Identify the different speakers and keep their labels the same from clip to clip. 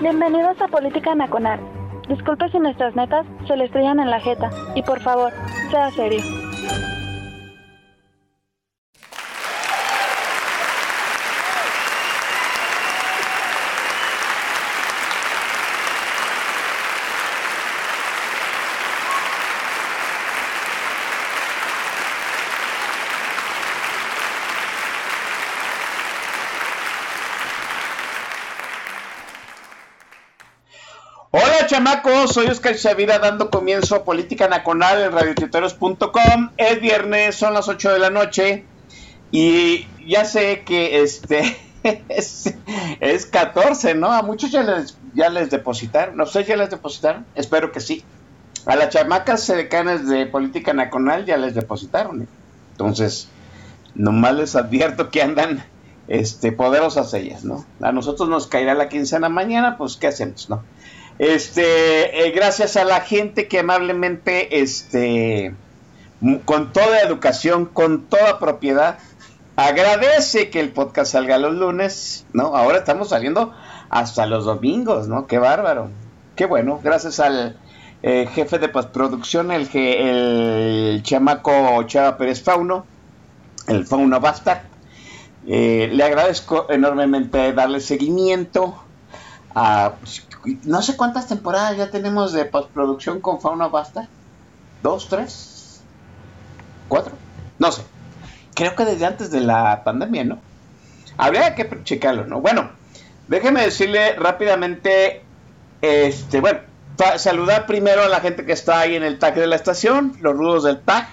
Speaker 1: Bienvenidos a Política Nacional. Disculpe si nuestras netas se le estrellan en la jeta. Y por favor, sea serio.
Speaker 2: Chamacos, soy Oscar Chavira dando comienzo a Política Nacional en radiotuiteros.com. Es viernes, son las 8 de la noche y ya sé que este es, es 14, ¿no? A muchos ya les, ya les depositaron, ¿no sé ya les depositaron? Espero que sí. A las chamacas sedecanes de Política Nacional ya les depositaron. ¿eh? Entonces, nomás les advierto que andan este, poderosas ellas, ¿no? A nosotros nos caerá la quincena mañana, pues ¿qué hacemos, no? Este, eh, gracias a la gente que amablemente, este, con toda educación, con toda propiedad, agradece que el podcast salga los lunes, ¿no? Ahora estamos saliendo hasta los domingos, ¿no? Qué bárbaro. Qué bueno, gracias al eh, jefe de postproducción, el, el chamaco Chava Pérez Fauno, el Fauno Bastard. Eh, le agradezco enormemente darle seguimiento a pues, no sé cuántas temporadas ya tenemos de postproducción con Fauna Basta. ¿Dos, tres? ¿Cuatro? No sé. Creo que desde antes de la pandemia, ¿no? Habría que checarlo, ¿no? Bueno, déjeme decirle rápidamente, este, bueno, saludar primero a la gente que está ahí en el tag de la estación, los rudos del tag,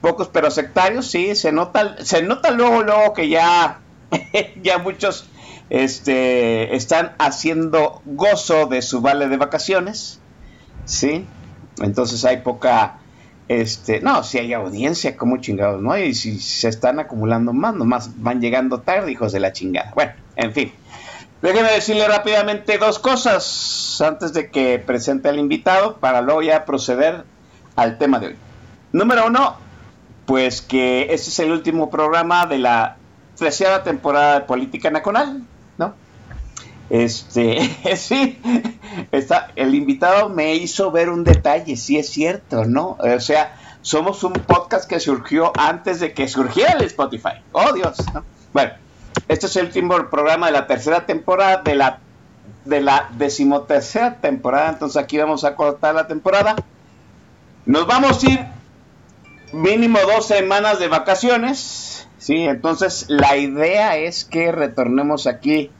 Speaker 2: pocos pero sectarios, sí, se nota, se nota luego, luego que ya, ya muchos este, están haciendo gozo de su vale de vacaciones, ¿sí? Entonces hay poca, este, no, si hay audiencia, como chingados, ¿no? Y si se están acumulando más, nomás van llegando tarde, hijos de la chingada. Bueno, en fin. Déjeme decirle rápidamente dos cosas antes de que presente al invitado para luego ya proceder al tema de hoy. Número uno, pues que este es el último programa de la treceava temporada de Política Nacional. Este, sí, está, el invitado me hizo ver un detalle, sí es cierto, ¿no? O sea, somos un podcast que surgió antes de que surgiera el Spotify. Oh, Dios, ¿no? Bueno, este es el último programa de la tercera temporada, de la decimotercera temporada, entonces aquí vamos a cortar la temporada. Nos vamos a ir mínimo dos semanas de vacaciones, ¿sí? Entonces la idea es que retornemos aquí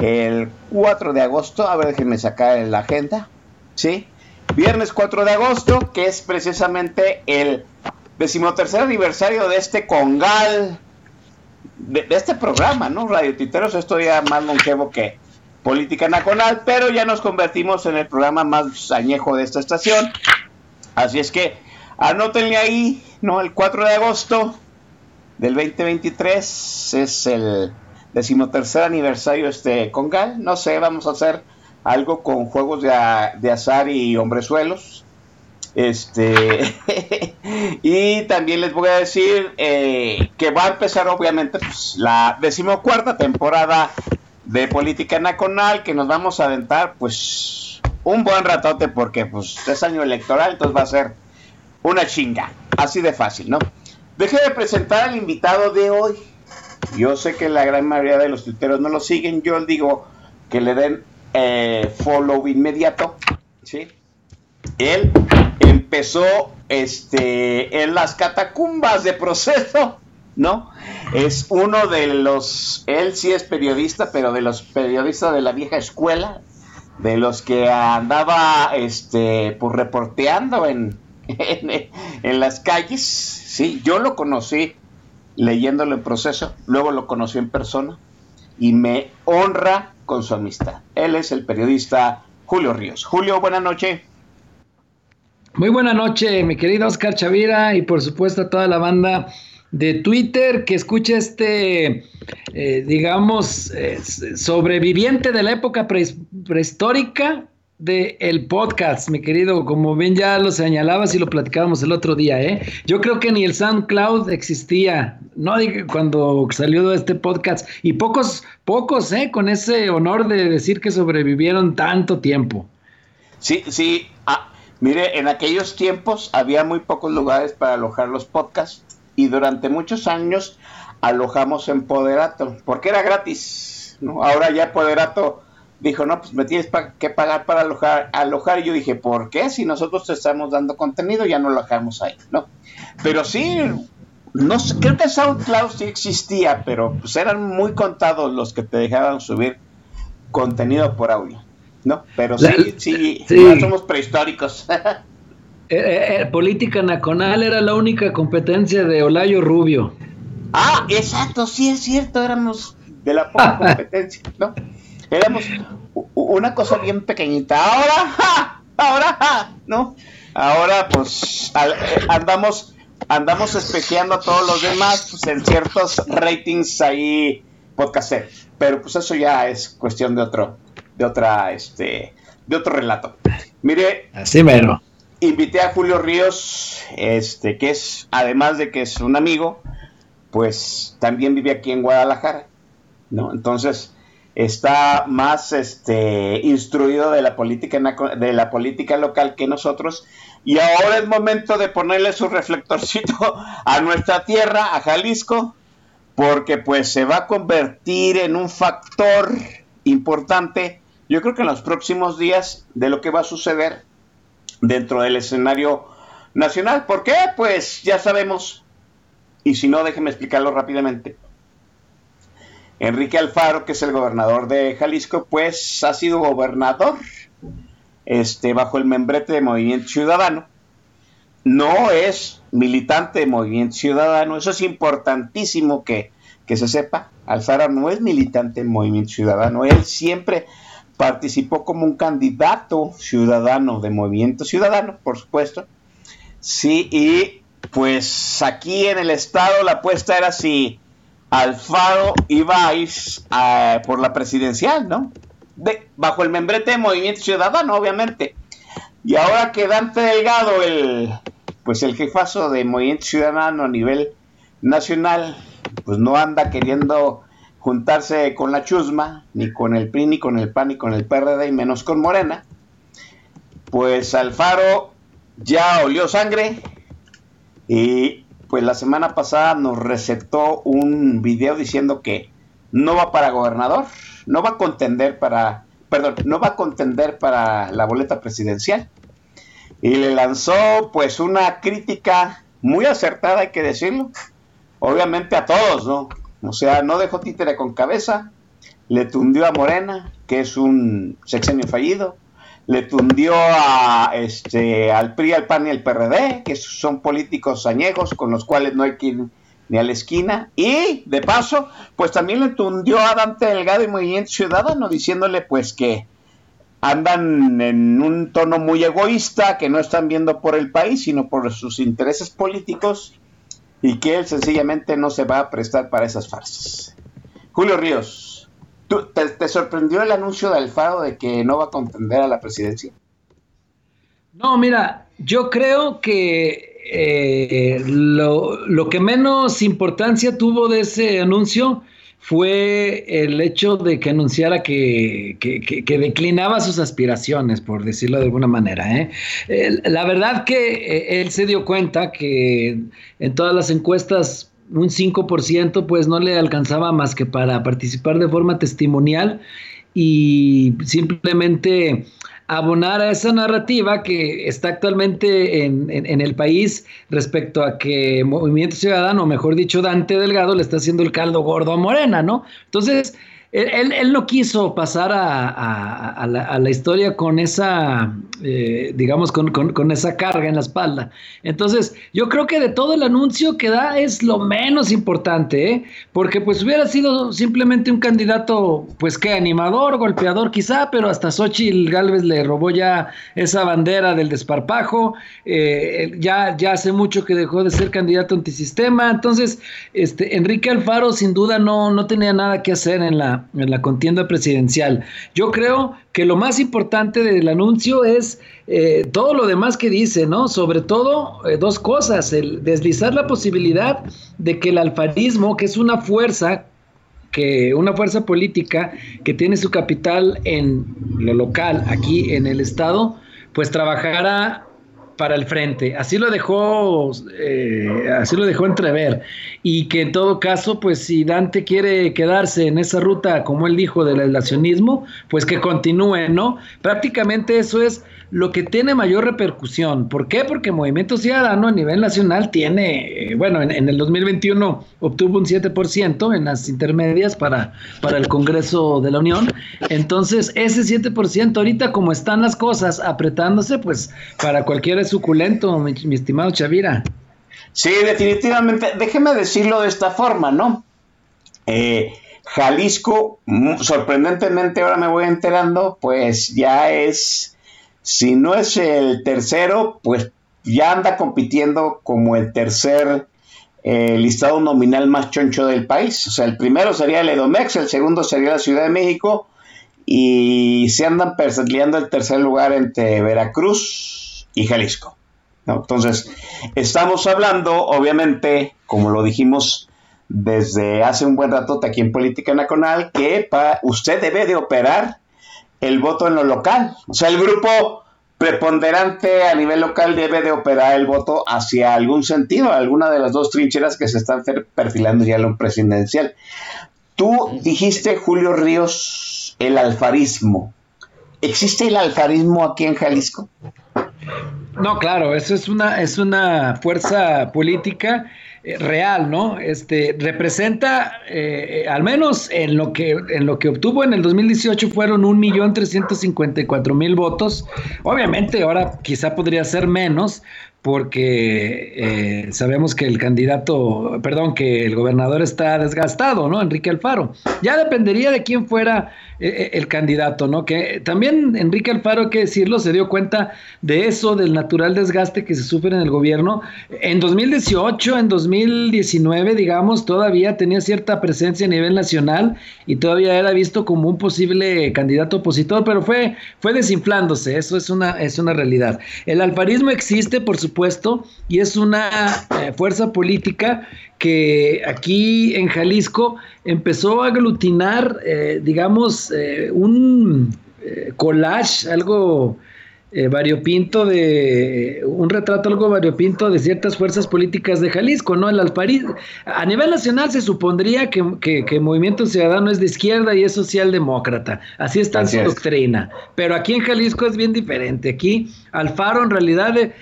Speaker 2: el 4 de agosto, a ver, déjenme sacar la agenda, ¿sí? Viernes 4 de agosto, que es precisamente el decimotercer aniversario de este congal, de, este programa, ¿no? Radio Titeros, esto ya más longevo que Política Nacional, pero ya nos convertimos en el programa más añejo de esta estación, así es que anótenle ahí, ¿no? El 4 de agosto del 2023 es el decimotercer aniversario este Congal. No sé, vamos a hacer algo con juegos de, a- de azar y hombrezuelos. Este y también les voy a decir eh, que va a empezar obviamente pues, la decimocuarta temporada de Política Nacional que nos vamos a aventar pues un buen ratote porque pues es año electoral entonces va a ser una chinga así de fácil no deje de presentar al invitado de hoy yo sé que la gran mayoría de los tuiteros no lo siguen. Yo digo que le den eh, follow inmediato. ¿sí? Él empezó este, en las catacumbas de proceso, ¿no? Es uno de los, él sí es periodista, pero de los periodistas de la vieja escuela, de los que andaba este, pues, reporteando en, en, en las calles. Sí, yo lo conocí leyéndolo en proceso, luego lo conocí en persona y me honra con su amistad. Él es el periodista Julio Ríos. Julio, buenas noches.
Speaker 3: Muy buena noche, mi querido Oscar Chavira y por supuesto a toda la banda de Twitter que escucha este, eh, digamos, eh, sobreviviente de la época prehistórica del el podcast, mi querido, como bien ya lo señalabas y lo platicábamos el otro día, ¿eh? Yo creo que ni el SoundCloud existía, ¿no? Cuando salió este podcast, y pocos, pocos, ¿eh? Con ese honor de decir que sobrevivieron tanto tiempo.
Speaker 2: Sí, sí, ah, mire, en aquellos tiempos había muy pocos lugares para alojar los podcasts, y durante muchos años alojamos en Poderato, porque era gratis, ¿no? Ahora ya Poderato dijo, no, pues me tienes que pagar para alojar, alojar. Y yo dije, ¿por qué? Si nosotros te estamos dando contenido, ya no lo alojamos ahí, ¿no? Pero sí, no sé, creo que SoundCloud sí existía, pero pues eran muy contados los que te dejaban subir contenido por audio, ¿no? Pero sí, sí, sí. somos prehistóricos.
Speaker 3: Eh, eh, eh, política nacional era la única competencia de Olayo Rubio.
Speaker 2: Ah, exacto, sí es cierto, éramos de la poca competencia, ¿no? Éramos una cosa bien pequeñita. Ahora, ahora, ¿no? Ahora, pues, eh, andamos, andamos espejeando a todos los demás pues, en ciertos ratings ahí podcast. Pero pues eso ya es cuestión de otro, de otra, este, de otro relato. Mire.
Speaker 3: Así mero.
Speaker 2: Invité a Julio Ríos, este, que es, además de que es un amigo, pues también vive aquí en Guadalajara, ¿no? Entonces, está más este, instruido de la, política, de la política local que nosotros. Y ahora es momento de ponerle su reflectorcito a nuestra tierra, a Jalisco, porque pues se va a convertir en un factor importante, yo creo que en los próximos días, de lo que va a suceder dentro del escenario nacional. ¿Por qué? Pues ya sabemos, y si no, déjeme explicarlo rápidamente. Enrique Alfaro, que es el gobernador de Jalisco, pues ha sido gobernador este, bajo el membrete de Movimiento Ciudadano. No es militante de Movimiento Ciudadano, eso es importantísimo que, que se sepa. Alfaro no es militante de Movimiento Ciudadano, él siempre participó como un candidato ciudadano de Movimiento Ciudadano, por supuesto. Sí, y pues aquí en el estado la apuesta era si Alfaro a ir por la presidencial, ¿no? Bajo el membrete de Movimiento Ciudadano, obviamente. Y ahora que Dante Delgado, el, pues el jefazo de Movimiento Ciudadano a nivel nacional, pues no anda queriendo juntarse con la chusma, ni con el PRI, ni con el PAN, ni con el PRD, y menos con Morena, pues Alfaro ya olió sangre y pues la semana pasada nos recetó un video diciendo que no va para gobernador, no va a contender para, perdón, no va a contender para la boleta presidencial. Y le lanzó pues una crítica muy acertada, hay que decirlo, obviamente a todos, ¿no? O sea, no dejó títere con cabeza, le tundió a Morena, que es un sexenio fallido, le tundió a, este, al PRI, al PAN y al PRD, que son políticos añejos con los cuales no hay que ir ni a la esquina. Y, de paso, pues también le tundió a Dante Delgado y Movimiento Ciudadano, diciéndole pues que andan en un tono muy egoísta, que no están viendo por el país, sino por sus intereses políticos, y que él sencillamente no se va a prestar para esas farsas. Julio Ríos te, sorprendió el anuncio de Alfaro de que no va a contender a la presidencia?
Speaker 3: No, mira, yo creo que eh, lo, que menos importancia tuvo de ese anuncio fue el hecho de que anunciara que, declinaba sus aspiraciones, por decirlo de alguna manera. ¿eh? la verdad que eh, él se dio cuenta que en todas las encuestas un 5% pues no le alcanzaba más que para participar de forma testimonial y simplemente abonar a esa narrativa que está actualmente en, el país respecto a que Movimiento Ciudadano, mejor dicho Dante Delgado, le está haciendo el caldo gordo a Morena, ¿no? Entonces, él, no quiso pasar a, la, historia con esa, eh, digamos, con, esa carga en la espalda. Entonces, yo creo que de todo el anuncio que da es lo menos importante, ¿eh? porque pues hubiera sido simplemente un candidato, pues qué, animador, golpeador quizá, pero hasta Xochitl Galvez le robó ya esa bandera del desparpajo, eh, ya, ya hace mucho que dejó de ser candidato antisistema, entonces, este, Enrique Alfaro sin duda no, no tenía nada que hacer en la en la contienda presidencial. Yo creo que lo más importante del anuncio es eh, todo lo demás que dice, ¿no? Sobre todo eh, dos cosas, el deslizar la posibilidad de que el alfarismo, que es una fuerza que una fuerza política que tiene su capital en lo local, aquí en el estado, pues trabajara para el frente. Así lo dejó, eh, así lo dejó entrever. Y que en todo caso, pues si Dante quiere quedarse en esa ruta, como él dijo, del aislacionismo, pues que continúe, ¿no? Prácticamente eso es lo que tiene mayor repercusión. ¿Por qué? Porque Movimiento Ciudadano a nivel nacional tiene, eh, bueno, en, el 2021 obtuvo un 7% en las intermedias para, para el Congreso de la Unión. Entonces, ese 7% ahorita como están las cosas apretándose, pues para cualquiera es suculento, mi, estimado Chavira.
Speaker 2: Sí, definitivamente. Déjeme decirlo de esta forma, ¿no? Eh, Jalisco, mm, sorprendentemente ahora me voy enterando, pues ya es si no es el tercero, pues ya anda compitiendo como el tercer eh, listado nominal más choncho del país. O sea, el primero sería el Edomex, el segundo sería la Ciudad de México y se andan perseguiendo el tercer lugar entre Veracruz y Jalisco. Entonces, estamos hablando, obviamente, como lo dijimos desde hace un buen rato aquí en Política Nacional, que usted debe de operar el voto en lo local. O sea, el grupo preponderante a nivel local debe de operar el voto hacia algún sentido, alguna de las dos trincheras que se están perfilando ya en lo presidencial. Tú dijiste, Julio Ríos, el alfarismo. ¿Existe el alfarismo aquí en Jalisco?
Speaker 3: No, claro, eso es una, es una fuerza política real, ¿no? Este representa, eh, al menos en lo que en lo que obtuvo en el 2018 fueron un millón trescientos cincuenta y cuatro mil votos. Obviamente ahora quizá podría ser menos, porque eh, sabemos que el candidato, perdón, que el gobernador está desgastado, ¿no? Enrique Alfaro. Ya dependería de quién fuera eh, eh, el candidato, ¿no? Que también Enrique Alfaro, hay que decirlo, se dio cuenta de eso, del natural desgaste que se sufre en el gobierno. En 2018, en 2019, digamos, todavía tenía cierta presencia a nivel nacional y todavía era visto como un posible candidato opositor, pero fue, fue desinflándose, eso es una, es una realidad. El alfarismo existe, por supuesto, supuesto, y es una eh, fuerza política que aquí en Jalisco empezó a aglutinar, eh, digamos, eh, un collage, algo eh, variopinto de un retrato algo variopinto de ciertas fuerzas políticas de Jalisco, ¿no? El alfarismo, a nivel nacional se supondría que, que, Movimiento Ciudadano es de izquierda y es socialdemócrata, así está en su doctrina, pero aquí en Jalisco es bien diferente, aquí Alfaro en realidad eh,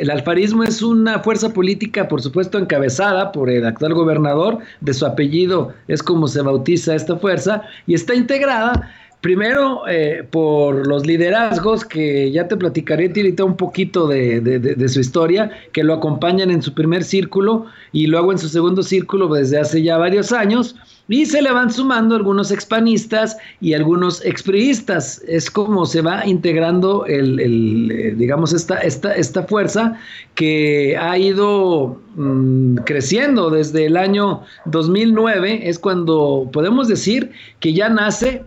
Speaker 3: el alfarismo es una fuerza política por supuesto encabezada por el actual gobernador, de su apellido es como se bautiza esta fuerza y está integrada Primero, eh, por los liderazgos que ya te platicaré, Tirita, un poquito de, su historia, que lo acompañan en su primer círculo y luego en su segundo círculo desde hace ya varios años. Y se le van sumando algunos expanistas y algunos expriistas. Es como se va integrando el, eh, digamos, esta, esta, esta fuerza que ha ido mm, creciendo desde el año 2009. Es cuando podemos decir que ya nace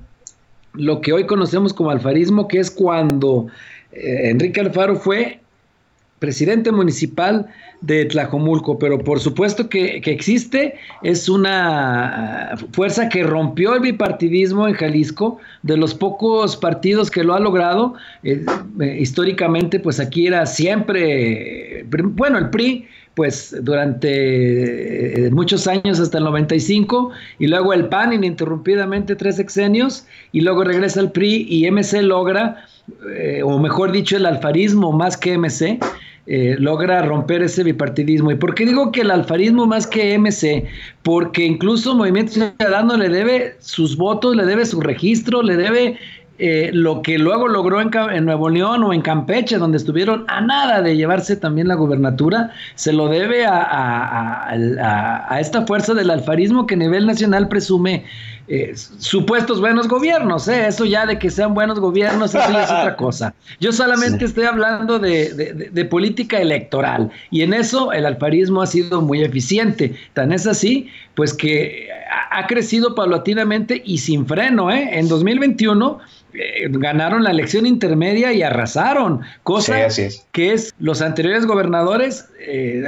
Speaker 3: lo que hoy conocemos como alfarismo, que es cuando eh, Enrique Alfaro fue presidente municipal de Tlajomulco, pero por supuesto que, existe, es una fuerza que rompió el bipartidismo en Jalisco, de los pocos partidos que lo ha logrado, eh, eh, históricamente pues aquí era siempre, bueno, el PRI pues durante eh, muchos años hasta el 95 y luego el PAN ininterrumpidamente tres sexenios y luego regresa el PRI y MC logra, o mejor dicho el alfarismo más que MC, eh, logra romper ese bipartidismo. ¿Y por qué digo que el alfarismo más que MC? Porque incluso Movimiento Ciudadano le debe sus votos, le debe su registro, le debe eh, lo que luego logró en, Nuevo León o en Campeche, donde estuvieron a nada de llevarse también la gubernatura, se lo debe a, a esta fuerza del alfarismo que a nivel nacional presume eh, supuestos buenos gobiernos, ¿eh? eso ya de que sean buenos gobiernos, eso ya es otra cosa. Yo solamente estoy hablando de, política electoral y en eso el alfarismo ha sido muy eficiente. Tan es así, pues que ha crecido paulatinamente y sin freno. ¿eh? En 2021 eh, ganaron la elección intermedia y arrasaron, cosa que es los anteriores gobernadores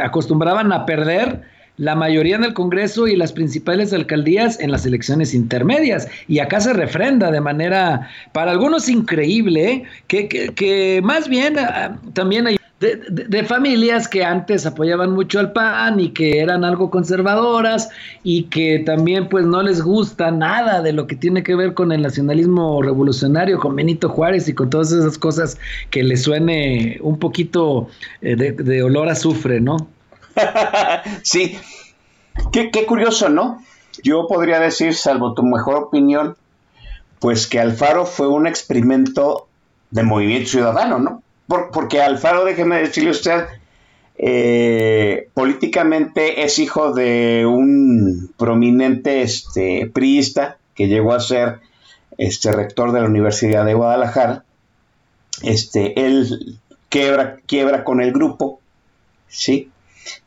Speaker 3: acostumbraban a perder la mayoría en el Congreso y las principales alcaldías en las elecciones intermedias. Y acá se refrenda de manera, para algunos increíble, ¿eh? que, que, más bien ah, también hay de, familias que antes apoyaban mucho al PAN y que eran algo conservadoras y que también pues no les gusta nada de lo que tiene que ver con el nacionalismo revolucionario, con Benito Juárez y con todas esas cosas que le suene un poquito eh, de, de olor azufre, ¿no?
Speaker 2: sí, qué, curioso, ¿no? Yo podría decir, salvo tu mejor opinión, pues que Alfaro fue un experimento de movimiento ciudadano, ¿no? porque Alfaro, déjeme decirle usted, eh, políticamente es hijo de un prominente este, priista que llegó a ser este, rector de la Universidad de Guadalajara. Este, él quiebra, quiebra con el grupo, ¿sí?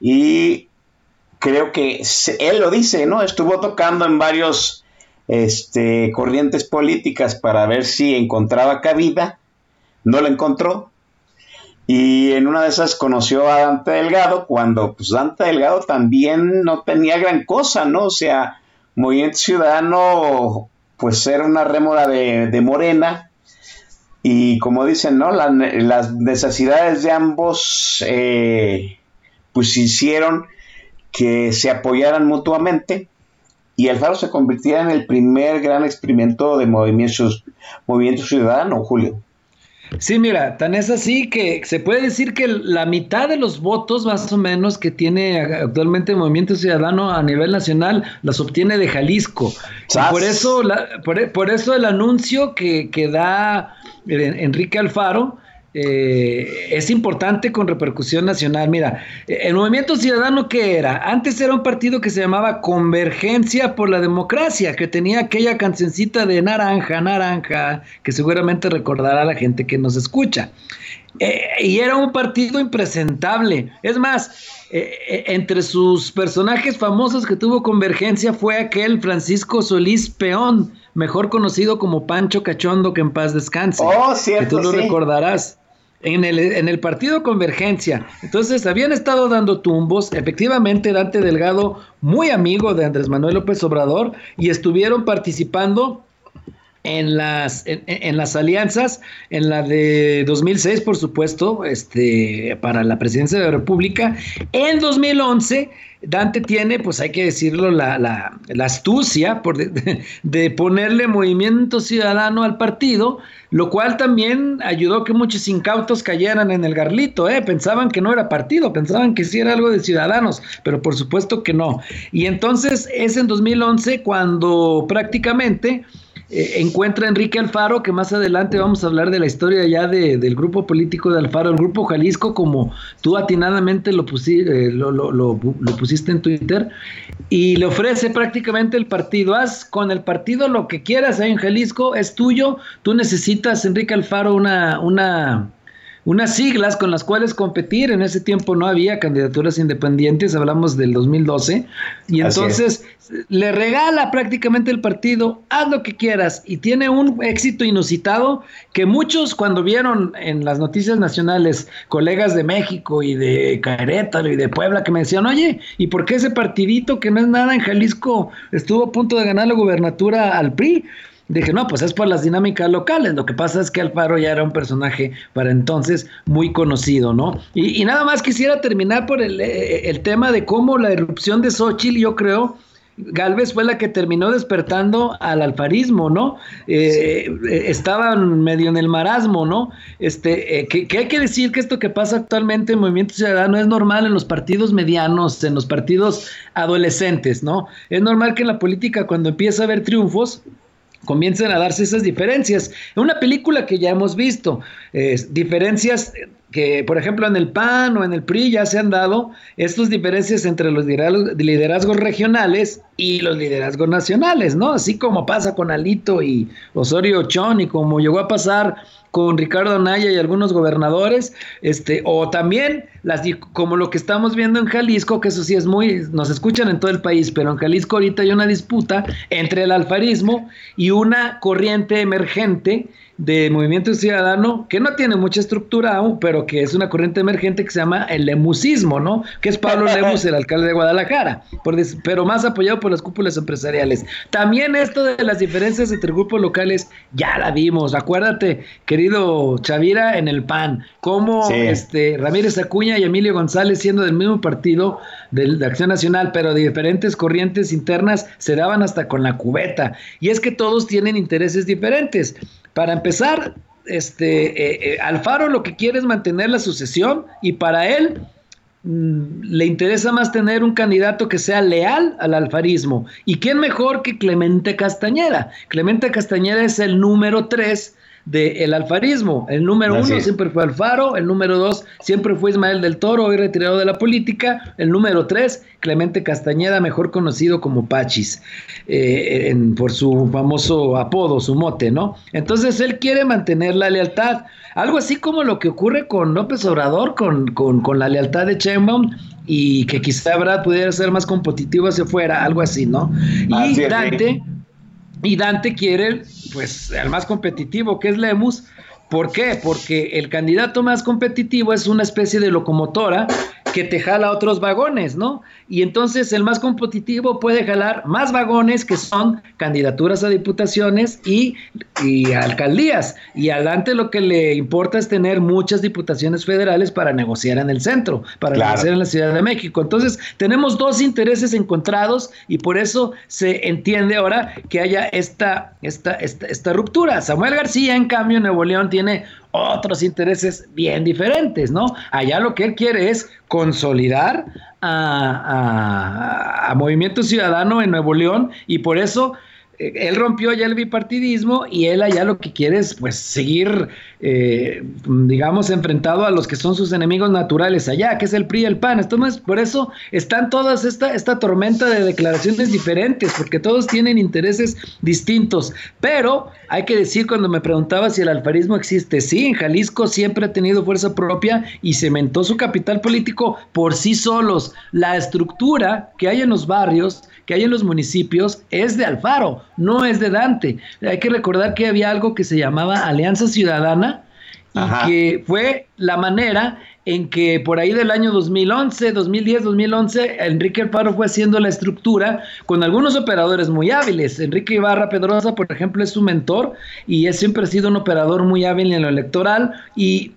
Speaker 2: Y creo que él lo dice, ¿no? Estuvo tocando en varios este, corrientes políticas para ver si encontraba cabida, no la encontró. Y en una de esas conoció a Dante Delgado, cuando pues Dante Delgado también no tenía gran cosa, ¿no? O sea, Movimiento Ciudadano, pues era una rémora de, Morena, y como dicen, ¿no? las necesidades de ambos eh, pues hicieron que se apoyaran mutuamente y Alfaro se convirtiera en el primer gran experimento de movimiento, movimiento ciudadano, Julio.
Speaker 3: Sí, mira, tan es así que se puede decir que la mitad de los votos más o menos que tiene actualmente el Movimiento Ciudadano a nivel nacional las obtiene de Jalisco. por eso, por, eso el anuncio que, que da Enrique Alfaro eh, es importante con repercusión nacional. Mira, el Movimiento Ciudadano, ¿qué era? Antes era un partido que se llamaba Convergencia por la Democracia, que tenía aquella cancioncita de naranja, naranja, que seguramente recordará a la gente que nos escucha. Eh, y era un partido impresentable. Es más, eh, entre sus personajes famosos que tuvo Convergencia fue aquel Francisco Solís Peón, mejor conocido como Pancho Cachondo, que en paz descanse.
Speaker 2: Oh, cierto,
Speaker 3: que tú lo recordarás en el, en el partido Convergencia. Entonces habían estado dando tumbos, efectivamente Dante Delgado, muy amigo de Andrés Manuel López Obrador, y estuvieron participando en las, en, las alianzas, en la de 2006, por supuesto, este, para la presidencia de la República. En 2011, Dante tiene, pues hay que decirlo, la, la, astucia por de, ponerle movimiento ciudadano al partido, lo cual también ayudó que muchos incautos cayeran en el garlito. ¿eh? Pensaban que no era partido, pensaban que sí era algo de ciudadanos, pero por supuesto que no. Y entonces es en 2011 cuando prácticamente eh, encuentra Enrique Alfaro, que más adelante vamos a hablar de la historia ya del grupo político de Alfaro, el grupo Jalisco, como tú atinadamente lo, eh, lo, pusiste en Twitter, y le ofrece prácticamente el partido. Haz con el partido lo que quieras ahí en Jalisco, es tuyo, tú necesitas, Enrique Alfaro, una, una unas siglas con las cuales competir. En ese tiempo no había candidaturas independientes, hablamos del 2012, y entonces le regala prácticamente el partido, haz lo que quieras, y tiene un éxito inusitado que muchos cuando vieron en las noticias nacionales, colegas de México y de Querétaro y de Puebla, que me decían, oye, ¿y por qué ese partidito que no es nada en Jalisco estuvo a punto de ganar la gubernatura al PRI? Dije, no, pues es por las dinámicas locales. Lo que pasa es que Alfaro ya era un personaje para entonces muy conocido, ¿no? Y, nada más quisiera terminar por el, eh, el, tema de cómo la erupción de Xochitl, yo creo, Galvez fue la que terminó despertando al alfarismo, ¿no? Eh, eh, estaban medio en el marasmo, ¿no? Este, eh, que, hay que decir que esto que pasa actualmente en Movimiento Ciudadano es normal en los partidos medianos, en los partidos adolescentes, ¿no? Es normal que en la política cuando empieza a haber triunfos, comiencen a darse esas diferencias. En una película que ya hemos visto, diferencias que, por ejemplo, en el PAN o en el PRI ya se han dado estas diferencias entre los liderazgos regionales y los liderazgos nacionales, ¿no? Así como pasa con Alito y Osorio Chón y como llegó a pasar con Ricardo Naya y algunos gobernadores, este, o también las como lo que estamos viendo en Jalisco, que eso sí es muy, nos escuchan en todo el país, pero en Jalisco ahorita hay una disputa entre el alfarismo y una corriente emergente de Movimiento Ciudadano que no tiene mucha estructura aún, pero que es una corriente emergente que se llama el lemusismo, ¿no? Que es Pablo Lemus, el alcalde de Guadalajara, pero más apoyado por las cúpulas empresariales. También esto de las diferencias entre grupos locales, ya la vimos. Acuérdate, querido Chavira, en el PAN, cómo este, Ramírez Acuña y Emilio González, siendo del mismo partido de, de Acción Nacional, pero de diferentes corrientes internas, se daban hasta con la cubeta. Y es que todos tienen intereses diferentes. Para empezar, este, eh, eh, Alfaro lo que quiere es mantener la sucesión y para él mm, le interesa más tener un candidato que sea leal al alfarismo. ¿Y quién mejor que Clemente Castañeda? Clemente Castañeda es el número tres del alfarismo. El número uno siempre fue Alfaro, el número dos siempre fue Ismael del Toro, hoy retirado de la política, el número tres, Clemente Castañeda, mejor conocido como Pachis, eh, por su famoso apodo, su mote, ¿no? Entonces él quiere mantener la lealtad, algo así como lo que ocurre con López Obrador, con, con, la lealtad de Sheinbaum, y que quizá Brad pudiera ser más competitivo hacia fuera, algo así, ¿no? Y Dante... Y Dante quiere, pues, al más competitivo, que es Lemus. ¿Por qué? Porque el candidato más competitivo es una especie de locomotora que te jala otros vagones, ¿no? Y entonces el más competitivo puede jalar más vagones que son candidaturas a diputaciones y, alcaldías. Y adelante lo que le importa es tener muchas diputaciones federales para negociar en el centro, para negociar en la Ciudad de México. Entonces tenemos dos intereses encontrados y por eso se entiende ahora que haya esta, esta, esta, esta ruptura. Samuel García, en cambio, en Nuevo León tiene otros intereses bien diferentes, ¿no? Allá lo que él quiere es consolidar a, a, Movimiento Ciudadano en Nuevo León y por eso él rompió ya el bipartidismo y él allá lo que quiere es pues seguir, eh, digamos, enfrentado a los que son sus enemigos naturales allá, que es el PRI y el PAN. Entonces, por eso están todas esta, esta tormenta de declaraciones diferentes, porque todos tienen intereses distintos. Pero hay que decir, cuando me preguntaba si el alfarismo existe, sí, en Jalisco siempre ha tenido fuerza propia y cementó su capital político por sí solos. La estructura que hay en los barrios que hay en los municipios es de Alfaro, no es de Dante. Hay que recordar que había algo que se llamaba Alianza Ciudadana y que fue la manera en que por ahí del año 2011, 2010, 2011, Enrique Alfaro fue haciendo la estructura con algunos operadores muy hábiles. Enrique Ibarra Pedrosa, por ejemplo, es su mentor y es, siempre ha sido un operador muy hábil en lo electoral y,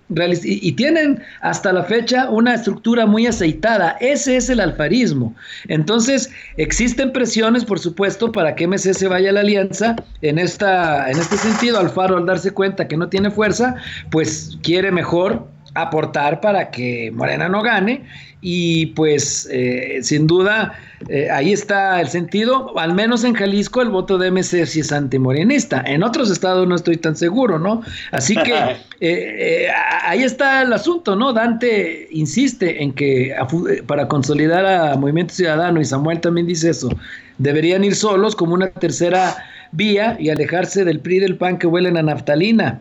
Speaker 3: tienen hasta la fecha una estructura muy aceitada. Ese es el alfarismo. Entonces, existen presiones, por supuesto, para que MC se vaya a la alianza. En, esta, en este sentido, Alfaro, al darse cuenta que no tiene fuerza, pues quiere mejor aportar para que Morena no gane y pues eh, sin duda eh, ahí está el sentido, al menos en Jalisco el voto de MC sí es antimorenista, en otros estados no estoy tan seguro, ¿no? Así que eh, ahí está el asunto, ¿no? Dante insiste en que para consolidar a Movimiento Ciudadano y Samuel también dice eso, deberían ir solos como una tercera vía y alejarse del PRI del PAN que huelen a naftalina.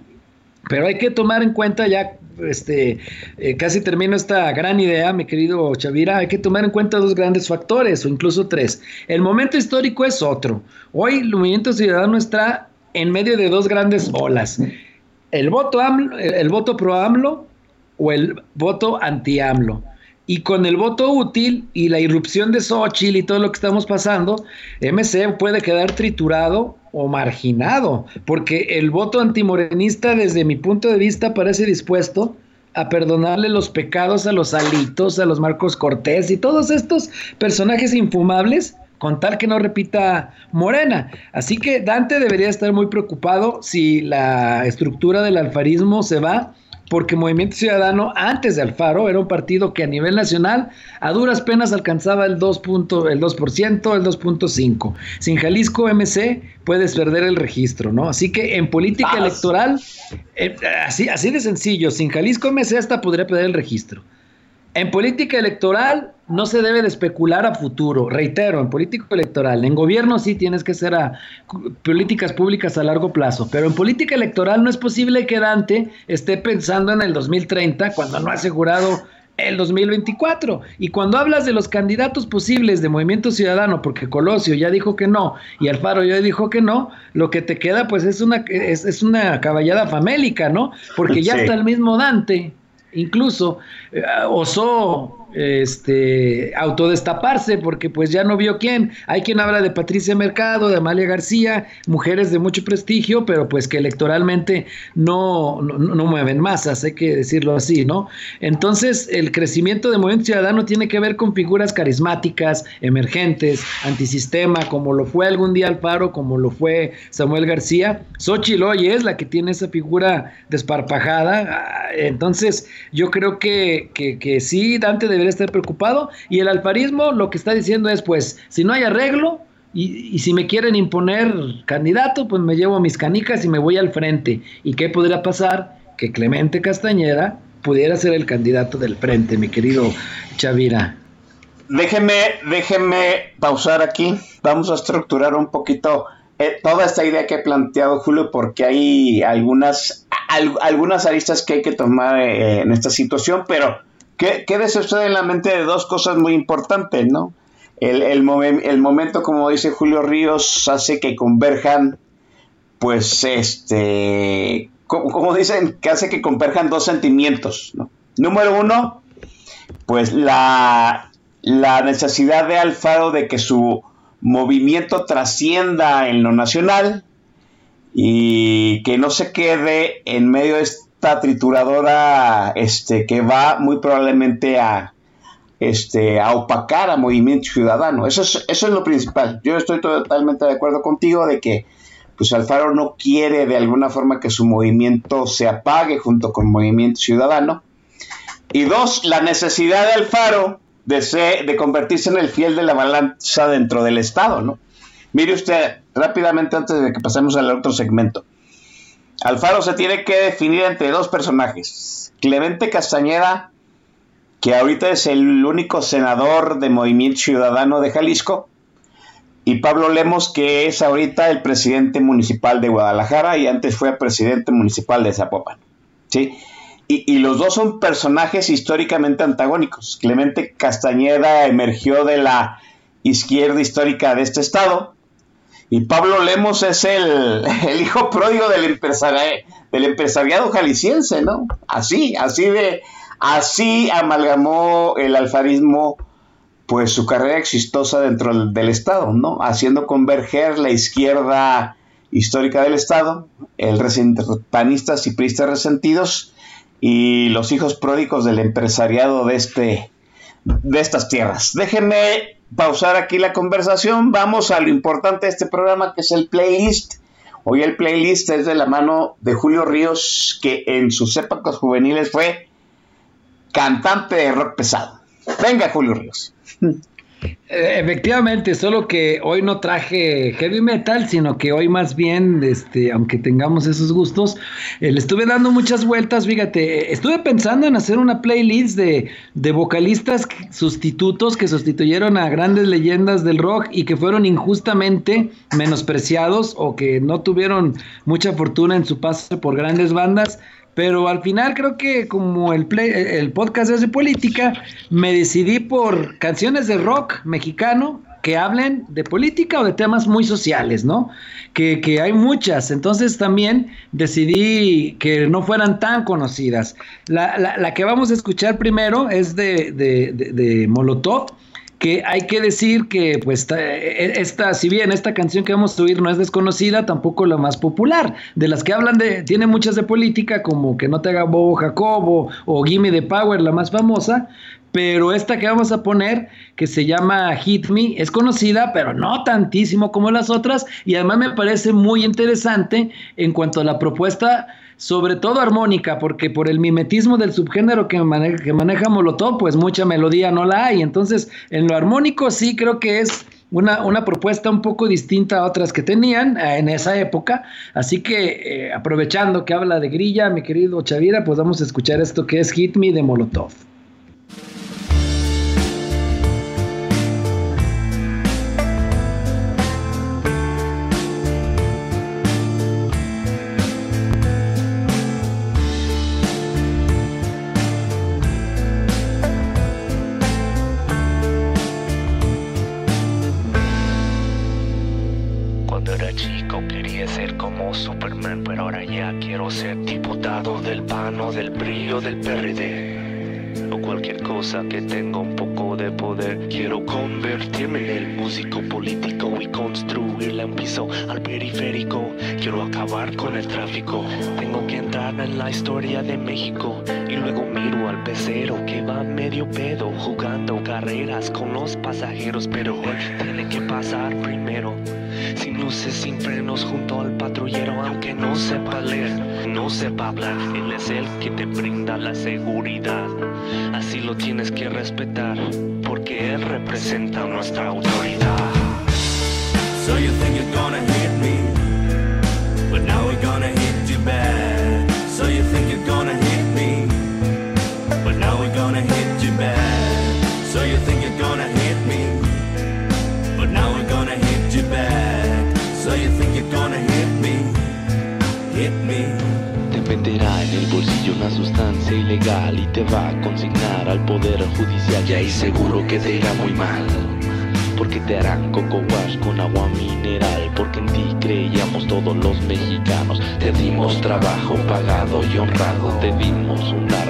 Speaker 3: Pero hay que tomar en cuenta ya este, eh, casi termino esta gran idea, mi querido Chavira, hay que tomar en cuenta dos grandes factores, o incluso tres. El momento histórico es otro. Hoy el movimiento ciudadano está en medio de dos grandes olas. El voto, el voto pro AMLO o el voto anti AMLO. Y con el voto útil y la irrupción de Xochitl y todo lo que estamos pasando, MC puede quedar triturado o marginado, porque el voto antimorenista desde mi punto de vista parece dispuesto a perdonarle los pecados a los alitos, a los Marcos Cortés y todos estos personajes infumables con tal que no repita Morena. Así que Dante debería estar muy preocupado si la estructura del alfarismo se va porque Movimiento Ciudadano antes de Alfaro era un partido que a nivel nacional a duras penas alcanzaba el 2, el 2%, el 2.5. Sin Jalisco MC puedes perder el registro, ¿no? Así que en política electoral, eh, así, así de sencillo, sin Jalisco MC hasta podría perder el registro. En política electoral no se debe de especular a futuro. Reitero, en política electoral, en gobierno sí tienes que hacer a, políticas públicas a largo plazo, pero en política electoral no es posible que Dante esté pensando en el 2030 cuando no ha asegurado el 2024. Y cuando hablas de los candidatos posibles de Movimiento Ciudadano, porque Colosio ya dijo que no y Alfaro ya dijo que no, lo que te queda pues es una, es, una caballada famélica, ¿no? Porque ya está el mismo Dante incluso eh, osó este, autodestaparse porque pues ya no vio quién. Hay quien habla de Patricia Mercado, de Amalia García, mujeres de mucho prestigio, pero pues que electoralmente no, no, mueven masas, hay que decirlo así, ¿no? Entonces el crecimiento de Movimiento Ciudadano tiene que ver con figuras carismáticas, emergentes, antisistema, como lo fue algún día Alfaro, como lo fue Samuel García. Xochitl hoy es la que tiene esa figura desparpajada. Ah, entonces yo creo que, que, que sí, Dante de debería estar preocupado. Y el alfarismo lo que está diciendo es, pues, si no hay arreglo y, si me quieren imponer candidato, pues me llevo mis canicas y me voy al frente. ¿Y qué podría pasar? Que Clemente Castañeda pudiera ser el candidato del frente, mi querido Chavira.
Speaker 2: Déjeme, déjeme pausar aquí. Vamos a estructurar un poquito eh, toda esta idea que he planteado Julio, porque hay algunas, algunas aristas que hay que tomar eh, en esta situación, pero quédese usted en la mente de dos cosas muy importantes, ¿no? El, momento, como dice Julio Ríos, hace que converjan, pues, este, como, dicen, que hace que converjan dos sentimientos, ¿no? Número uno, pues la, la necesidad de Alfaro de que su movimiento trascienda en lo nacional y que no se quede en medio de esta trituradora este, que va muy probablemente a, este, a opacar a Movimiento Ciudadano. Eso es, eso es lo principal. Yo estoy totalmente de acuerdo contigo de que pues Alfaro no quiere de alguna forma que su movimiento se apague junto con Movimiento Ciudadano. Y dos, la necesidad de Alfaro de, de convertirse en el fiel de la balanza dentro del Estado, ¿no? Mire usted, rápidamente antes de que pasemos al otro segmento. Alfaro se tiene que definir entre dos personajes. Clemente Castañeda, que ahorita es el único senador de Movimiento Ciudadano de Jalisco, y Pablo Lemos, que es ahorita el presidente municipal de Guadalajara y antes fue presidente municipal de Zapopan. ¿sí? Y, y, los dos son personajes históricamente antagónicos. Clemente Castañeda emergió de la izquierda histórica de este estado y Pablo Lemos es el, hijo pródigo del, empresariado jalisciense, ¿no? Así, así de, así amalgamó el alfarismo pues su carrera exitosa dentro del, Estado, ¿no? Haciendo converger la izquierda histórica del Estado, el panistas y pristas resentidos y los hijos pródigos del empresariado de este de estas tierras. Déjenme pausar aquí la conversación, vamos a lo importante de este programa que es el playlist. Hoy el playlist es de la mano de Julio Ríos, que en sus épocas juveniles fue cantante de rock pesado. Venga, Julio Ríos.
Speaker 3: Efectivamente, solo que hoy no traje heavy metal, sino que hoy más bien, este, aunque tengamos esos gustos, eh, le estuve dando muchas vueltas, fíjate, estuve pensando en hacer una playlist de, de vocalistas sustitutos que sustituyeron a grandes leyendas del rock y que fueron injustamente menospreciados o que no tuvieron mucha fortuna en su paso por grandes bandas pero al final creo que como el, el podcast es de política, me decidí por canciones de rock mexicano que hablen de política o de temas muy sociales, ¿no? Que, que, hay muchas, entonces también decidí que no fueran tan conocidas. La, la, la que vamos a escuchar primero es de, de, de, de Molotov, que hay que decir que pues e, esta, si bien esta canción que vamos a oír no es desconocida, tampoco la más popular, de las que hablan de, tiene muchas de política, como que no te haga bobo Jacobo o Gimme the Power, la más famosa, pero esta que vamos a poner, que se llama Hit Me, es conocida, pero no tantísimo como las otras, y además me parece muy interesante en cuanto a la propuesta, sobre todo armónica, porque por el mimetismo del subgénero que maneja, que maneja Molotov, pues mucha melodía no la hay, entonces en lo armónico sí creo que es una, una, propuesta un poco distinta a otras que tenían eh, en esa época. Así que eh, aprovechando que habla de grilla, mi querido Chavira, pues vamos a escuchar esto que es Hit Me de Molotov.
Speaker 4: Que tenga un poco de poder. Quiero convertirme en el músico político y construirle un piso al periférico. Quiero acabar con el tráfico. Tengo que entrar en la historia de México y luego miro al pecero que va medio pedo jugando carreras con los pasajeros, pero tiene que pasar primero. Sin luces, sin frenos, junto al patrullero, aunque no sepa leer, no sepa hablar. Él es el que te brinda la seguridad. Así lo tienes que respetar, porque él representa nuestra autoridad. But now we're gonna hit you bad. So you think you're gonna hit me, but now we're gonna hit you bad. So you think you're gonna hit me, but now we're gonna hit you bad. So you think you're gonna hit me, hit me meterá en el bolsillo una sustancia ilegal y te va a consignar al poder judicial y ahí seguro que te irá muy mal. Porque te harán coco wash con agua mineral Porque en ti creíamos todos los mexicanos. Te dimos trabajo pagado y honrado Te dimos un arma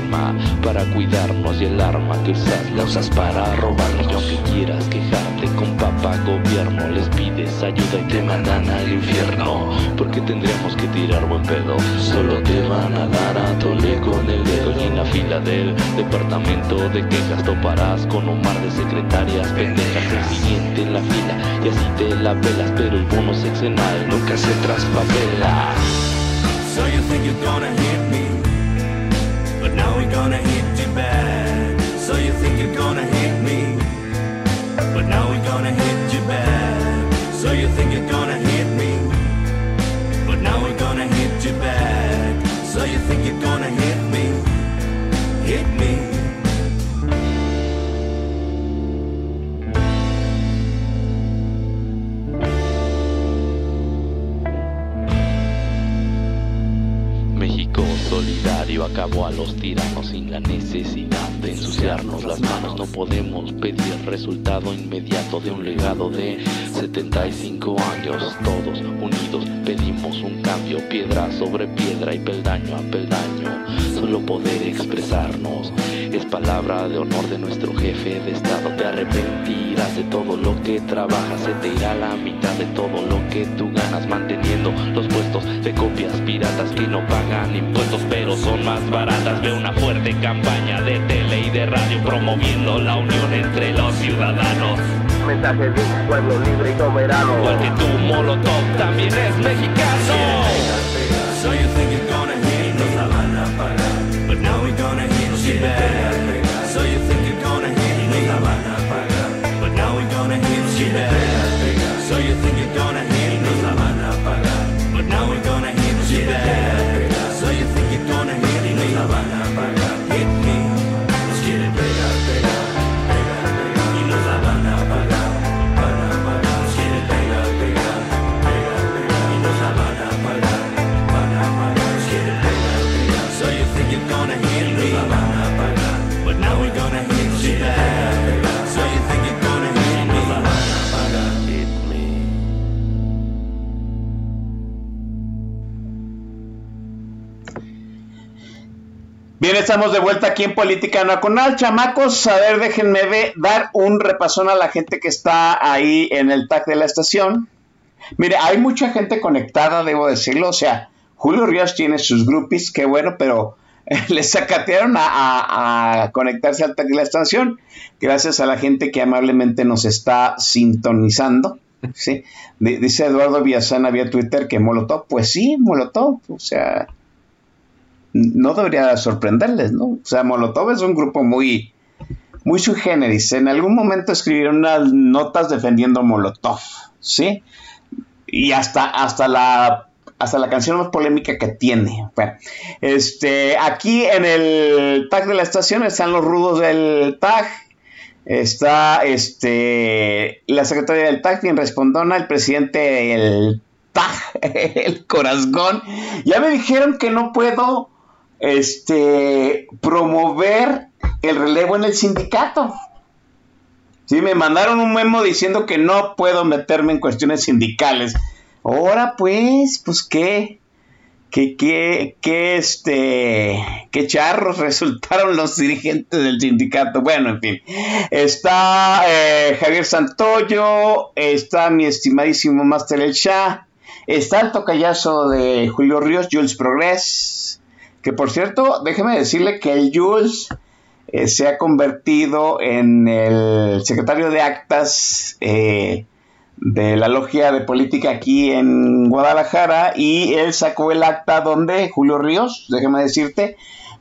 Speaker 4: para cuidarnos Y el arma que usas la usas para robarnos Y aunque quieras quejarte con papá gobierno Les pides ayuda y te mandan al infierno. Porque tendríamos que tirar buen pedo. Solo te van a dar a tole con el dedo Y en la fila del departamento de quejas Toparás con un mar de secretarias pendejas. En la fila y así te la velas, pero el bono sexenal nunca se traspapela. So you gonna hit you bad. So you think you're gonna hit me, but now we're gonna hit you bad. So you think you're gonna hit me, but now we're gonna hit you bad. So you think you're gonna hit me, hit me. Solidario acabó a los tiranos sin la necesidad de ensuciarnos las manos. No podemos pedir resultado inmediato de un legado de 75 años. Todos unidos pedimos un cambio, piedra sobre piedra y peldaño a peldaño. Solo poder expresarnos es palabra de honor de nuestro jefe de estado. Te arrepentirás de todo lo que trabajas, se te irá la mitad de todo lo que tú ganas manteniendo los puestos de copias piratas que no pagan impuestos pero son más baratas. Ve una fuerte campaña de tele y de radio promoviendo la unión entre los ciudadanos.
Speaker 5: Mensaje de un pueblo libre y soberano.
Speaker 4: Porque tu Molotov también es mexicano. So you think you're gonna hit nos la van a pagar. But now we're gonna hit you back. So you think you're gonna hit nos la van a pagar. But now we're gonna hit you back.
Speaker 2: Bien, estamos de vuelta aquí en Política Nacional, chamacos. A ver, déjenme dar un repasón a la gente que está ahí en el tag de la estación. Mire, hay mucha gente conectada, debo decirlo. O sea, Julio Ríos tiene sus groupies, qué bueno, pero les sacatearon a, a, conectarse al TAC de la estación, gracias a la gente que amablemente nos está sintonizando. ¿sí? dice Eduardo Villazana vía Twitter que Molotov, pues sí, Molotov, o sea, no debería sorprenderles, ¿no? O sea, Molotov es un grupo muy, muy sui generis. En algún momento escribieron unas notas defendiendo Molotov, ¿sí? Y hasta, hasta la hasta la canción más polémica que tiene. Bueno, este, aquí en el tag de la estación están los rudos del tag. Está este, la secretaria del tag, quien respondona, el presidente del tag, el corazón. Ya me dijeron que no puedo este, promover el relevo en el sindicato. Sí, me mandaron un memo diciendo que no puedo meterme en cuestiones sindicales. Ahora pues, pues qué, qué, qué, qué, este, qué charros resultaron los dirigentes del sindicato. Bueno, en fin, está eh, Javier Santoyo, está mi estimadísimo Master El Shah, está el tocayazo de Julio Ríos, Jules Progress, que por cierto, déjeme decirle que el Jules eh, se ha convertido en el secretario de actas eh, de la logia de política aquí en Guadalajara y él sacó el acta donde Julio Ríos, déjeme decirte,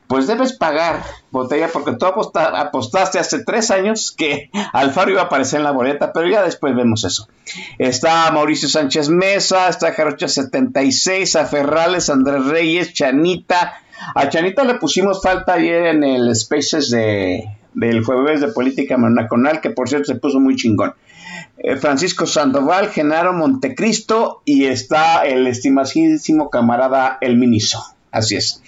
Speaker 2: pues debes pagar botella porque tú apostaste hace tres años que Alfaro iba a aparecer en la boleta, pero ya después vemos eso. Está Mauricio Sánchez Mesa, está Jarocha 76, a Ferrales, Andrés Reyes, Chanita. A Chanita le pusimos falta ayer en el Spaces de, del jueves de política nacional, que por cierto se puso muy chingón. Eh, Francisco Sandoval, Genaro Montecristo y está el estimadísimo camarada El Miniso. Así es.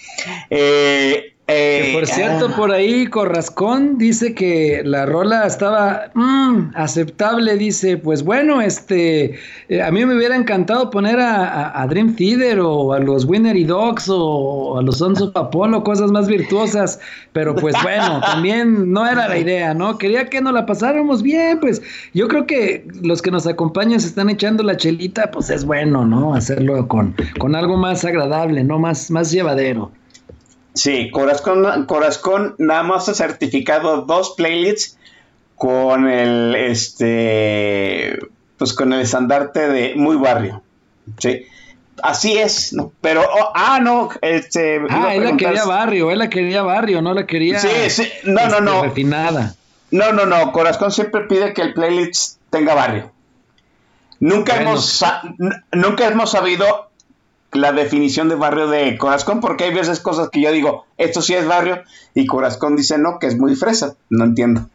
Speaker 3: Eh, eh, por cierto, ah. por ahí Corrascón dice que la rola estaba mm, aceptable, dice, pues bueno, este, a mí me hubiera encantado poner a, Dream Theater o a los Winnery Dogs o a los Sons of Apollo, cosas más virtuosas, pero pues bueno, también no era la idea, ¿no? Quería que nos la pasáramos bien, pues yo creo que los que nos acompañan se están echando la chelita, pues es bueno, ¿no? Hacerlo con, con algo más agradable, ¿no? Más, más llevadero.
Speaker 2: Sí, Corazón, nada más ha certificado dos playlists con el este pues con el estandarte de muy barrio. Sí. Así es, ¿no? Pero, oh, ah, no, este.
Speaker 3: Ah, él la quería barrio, él la quería barrio, no la quería.
Speaker 2: Sí, sí, no, no, no.
Speaker 3: Este, refinada.
Speaker 2: No, no, no, Corazón siempre pide que el playlist tenga barrio. Nunca, hemos, nunca hemos sabido la definición de barrio de Corazón, porque hay veces cosas que yo digo, esto sí es barrio, y Corazón dice no, que es muy fresa, no entiendo.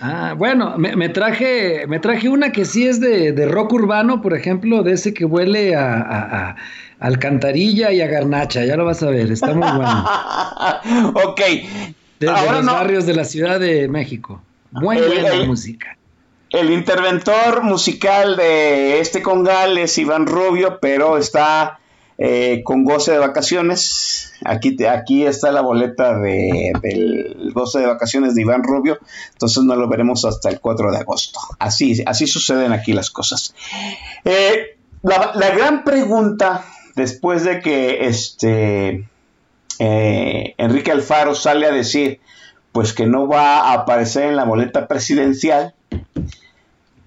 Speaker 3: Ah, bueno, me, traje, me traje una que sí es de, rock urbano, por ejemplo, de ese que huele a, alcantarilla y a garnacha, ya lo vas a ver, está muy bueno.
Speaker 2: ok.
Speaker 3: De, los barrios de la Ciudad de México. Muy buena música.
Speaker 2: El interventor musical de este congal es Iván Rubio, pero está eh, con goce de vacaciones. Aquí, aquí está la boleta de, del goce de vacaciones de Iván Rubio, entonces no lo veremos hasta el 4 de agosto. Así, así suceden aquí las cosas. Eh, la, gran pregunta, después de que este, eh, Enrique Alfaro sale a decir pues que no va a aparecer en la boleta presidencial,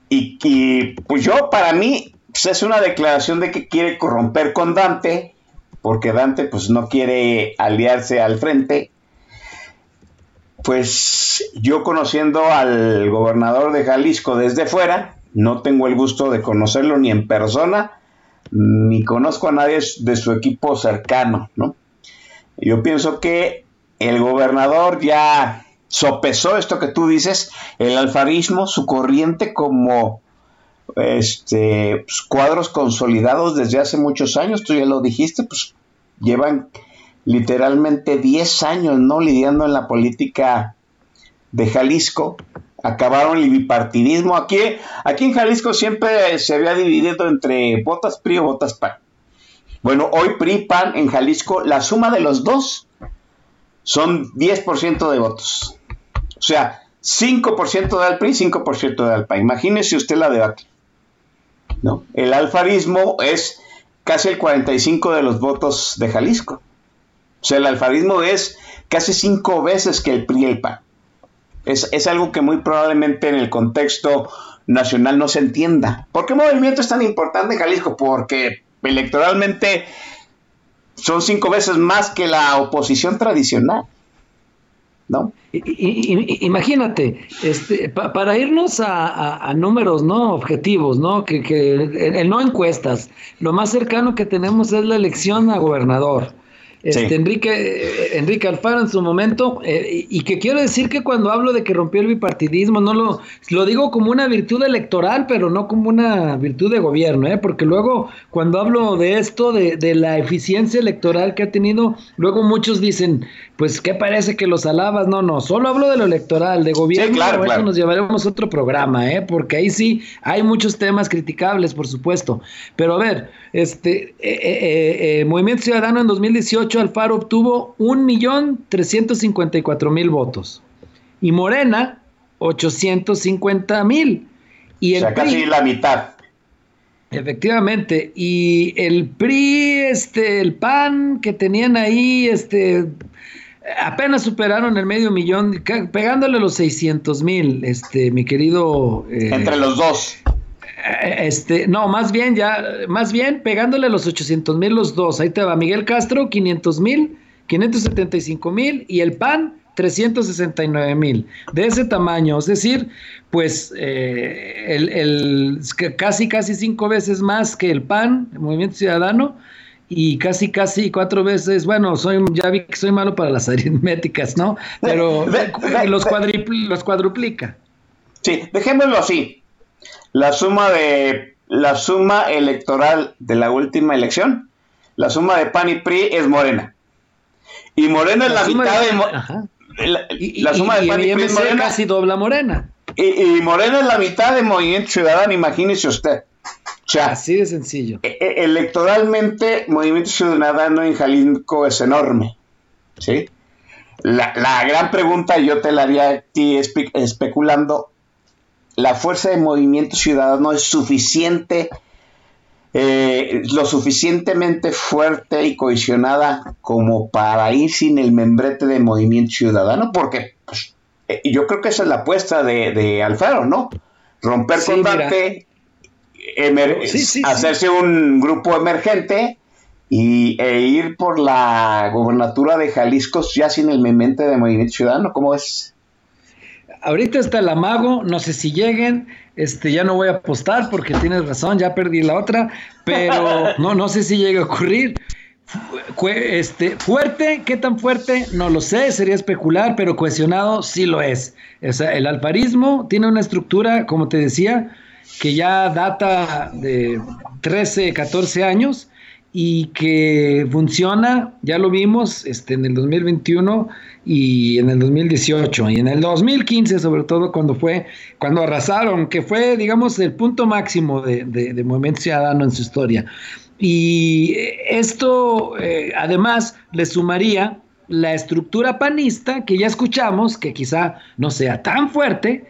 Speaker 2: y, y pues yo para mí pues es una declaración de que quiere corromper con Dante, porque Dante pues no quiere aliarse al frente. Pues yo conociendo al gobernador de Jalisco desde fuera, no tengo el gusto de conocerlo ni en persona, ni conozco a nadie de su equipo cercano, ¿no? Yo pienso que el gobernador ya sopesó esto que tú dices, el alfarismo, su corriente como este, pues, cuadros consolidados desde hace muchos años, tú ya lo dijiste, pues llevan literalmente 10 años no lidiando en la política de Jalisco, acabaron el bipartidismo. Aquí, aquí en Jalisco siempre se había dividido entre votas PRI o votas PAN. Bueno, hoy PRI, PAN en Jalisco, la suma de los dos son 10% de votos. O sea, 5% de PRI, 5% de PAN. Imagínese usted la debate. ¿No? El alfarismo es casi el 45 de los votos de Jalisco. O sea, el alfarismo es casi cinco veces que el PRI el. Es, es algo que muy probablemente en el contexto nacional no se entienda. ¿Por qué movimiento es tan importante en Jalisco? Porque electoralmente son cinco veces más que la oposición tradicional. ¿No?
Speaker 3: Imagínate, este, para irnos a, números, ¿no? Objetivos, ¿no? Que, que no encuestas, lo más cercano que tenemos es la elección a gobernador. Este, Enrique, Enrique Alfaro en su momento, eh, y que quiero decir que cuando hablo de que rompió el bipartidismo, no lo, lo digo como una virtud electoral, pero no como una virtud de gobierno, ¿eh? porque luego cuando hablo de esto, de, de la eficiencia electoral que ha tenido, luego muchos dicen, pues ¿qué parece que los alabas? No, no, solo hablo de lo electoral, de gobierno,
Speaker 2: claro,
Speaker 3: eso nos llevaremos otro programa, ¿eh? porque ahí sí hay muchos temas criticables, por supuesto, pero a ver, este eh, Movimiento Ciudadano en 2018 Alfaro obtuvo 1.354.000 votos y Morena 850.000. Y el
Speaker 2: o sea, casi la mitad.
Speaker 3: Efectivamente, y el PRI, este, el PAN que tenían ahí, este, apenas superaron el medio millón, pegándole los 600 mil, este, mi querido.
Speaker 2: Eh, Entre los dos.
Speaker 3: Eh, este, no, más bien ya, más bien pegándole los 800 mil los dos. Ahí te va Miguel Castro, 500 mil, 575 mil y el PAN, 369 mil. De ese tamaño, es decir, pues eh, el, casi, casi cinco veces más que el PAN, el Movimiento Ciudadano, y casi, casi cuatro veces, bueno, soy, ya vi que soy malo para las aritméticas, ¿no? Pero los, los cuadruplica.
Speaker 2: Sí, dejémoslo así la suma de la suma electoral de la última elección, la suma de PAN y PRI es Morena. Y Morena es la, mitad de,
Speaker 3: la, suma de PAN y, PRI es Morena. casi dobla Morena.
Speaker 2: Y, Morena es la mitad de Movimiento Ciudadano, imagínese usted.
Speaker 3: Así de sencillo.
Speaker 2: E, e, electoralmente, Movimiento Ciudadano en Jalisco es enorme. ¿sí? La, la gran pregunta, yo te la haría a ti especulando, la fuerza de movimiento ciudadano es suficiente, eh, lo suficientemente fuerte y cohesionada como para ir sin el membrete de movimiento ciudadano, porque pues, eh, yo creo que esa es la apuesta de, Alfaro, ¿no? Romper con Dante, hacerse un grupo emergente y, e ir por la gobernatura de Jalisco ya sin el membrete de movimiento ciudadano, ¿cómo es?
Speaker 3: ahorita está el amago, no sé si lleguen, este, ya no voy a apostar porque tienes razón, ya perdí la otra, pero no, no sé si llegue a ocurrir. Este, fuerte, ¿qué tan fuerte? No lo sé, sería especular, pero cohesionado sí lo es. O sea, el alfarismo tiene una estructura, como te decía, que ya data de 13, 14 años y que funciona, ya lo vimos este, en el 2021 y en el 2018 y en el 2015 sobre todo cuando fue, cuando arrasaron, que fue digamos el punto máximo de, de, Movimiento Ciudadano en su historia. Y esto eh, además le sumaría la estructura panista que ya escuchamos, que quizá no sea tan fuerte,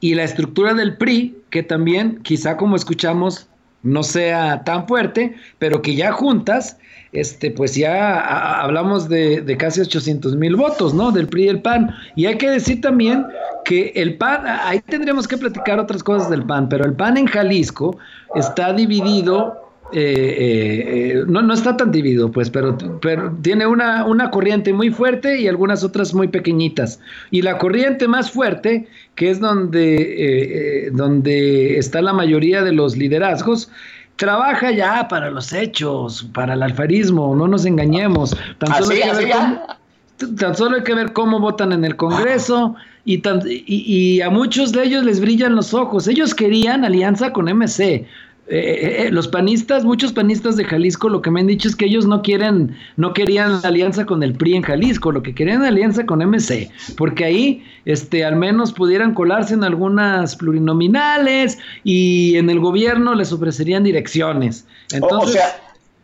Speaker 3: y la estructura del PRI, que también quizá como escuchamos no sea tan fuerte, pero que ya juntas, este, pues ya hablamos de, casi 800 mil votos, ¿no? Del PRI y el PAN. Y hay que decir también que el PAN, ahí tendríamos que platicar otras cosas del PAN, pero el PAN en Jalisco está dividido eh, eh, no, no está tan dividido, pues, pero, pero tiene una, una, corriente muy fuerte y algunas otras muy pequeñitas. Y la corriente más fuerte, que es donde, eh, donde está la mayoría de los liderazgos, trabaja ya para los hechos, para el alfarismo, no nos engañemos. Tan solo, hay, que ver cómo, tan solo hay que ver cómo votan en el Congreso. Y, y, a muchos de ellos les brillan los ojos. Ellos querían alianza con MC. Eh, eh, eh, los panistas, muchos panistas de Jalisco, lo que me han dicho es que ellos no quieren, no querían alianza con el PRI en Jalisco, lo que querían alianza con MC, porque ahí, este, al menos pudieran colarse en algunas plurinominales y en el gobierno les ofrecerían direcciones. Entonces,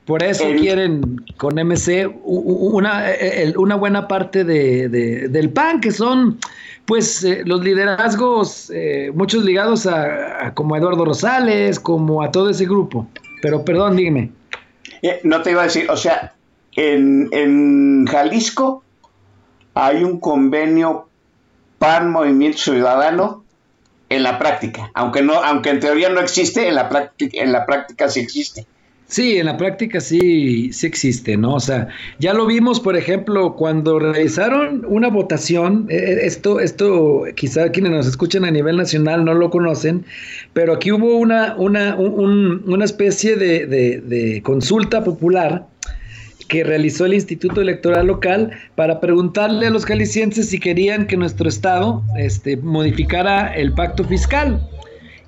Speaker 3: por eso quieren con MC una, una buena parte de, del PAN, que son pues eh, los liderazgos, eh, muchos ligados a, como Eduardo Rosales, como a todo ese grupo. Pero perdón, dígame.
Speaker 2: Eh, no te iba a decir, o sea, en, Jalisco hay un convenio PAN Movimiento Ciudadano en la práctica, aunque no, aunque en teoría no existe, en la práctica, en la práctica sí existe.
Speaker 3: Sí, en la práctica sí, sí existe, ¿no? O sea, ya lo vimos, por ejemplo, cuando realizaron una votación, eh, eh, esto, esto quizá quienes nos escuchan a nivel nacional no lo conocen, pero aquí hubo una, una, una especie de, de consulta popular que realizó el Instituto Electoral Local para preguntarle a los jaliscienses si querían que nuestro estado este, modificara el pacto fiscal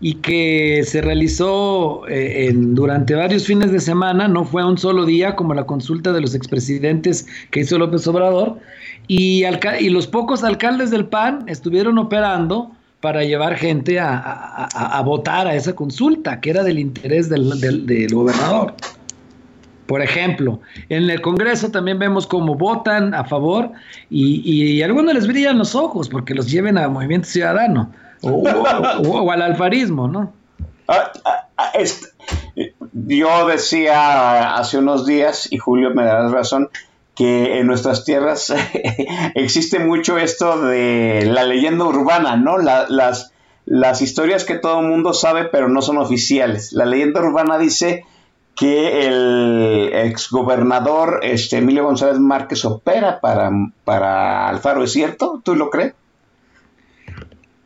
Speaker 3: y que se realizó eh, en, durante varios fines de semana, no fue un solo día como la consulta de los expresidentes que hizo López Obrador, y, los pocos alcaldes del PAN estuvieron operando para llevar gente a, votar a esa consulta, que era del interés del, gobernador. Por ejemplo, en el Congreso también vemos cómo votan a favor y, y, algunos les brillan los ojos porque los lleven a Movimiento Ciudadano o, al alfarismo, ¿no?
Speaker 2: Ah, ah, ah, yo decía hace unos días, y Julio me dará razón, que en nuestras tierras existe mucho esto de la leyenda urbana, ¿no? las, las historias que todo el mundo sabe pero no son oficiales. La leyenda urbana dice que el exgobernador este, Emilio González Márquez opera para, para Alfaro, ¿es cierto? ¿Tú lo crees?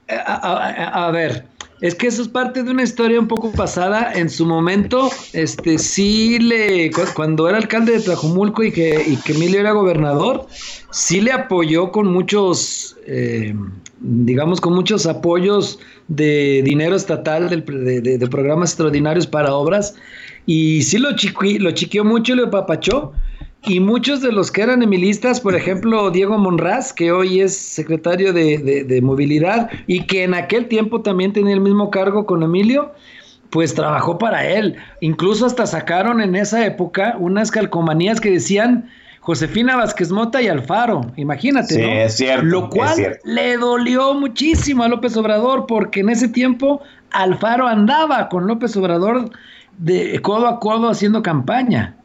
Speaker 3: A, ver, es que eso es parte de una historia un poco pasada. En su momento, este sí le, cuando era alcalde de Tlajumulco y que, y que Emilio era gobernador, sí le apoyó con muchos, eh, digamos, con muchos apoyos de dinero estatal, de, de, programas extraordinarios para obras, y sí lo, lo chiquió mucho y lo papachó. Y muchos de los que eran emilistas, por ejemplo, Diego Monraz, que hoy es secretario de, movilidad y que en aquel tiempo también tenía el mismo cargo con Emilio, pues trabajó para él. Incluso hasta sacaron en esa época unas calcomanías que decían Josefina Vázquez Mota y Alfaro, imagínate, sí,
Speaker 2: Es cierto,
Speaker 3: Lo cual le dolió muchísimo a López Obrador, porque en ese tiempo Alfaro andaba con López Obrador de codo a codo haciendo campaña.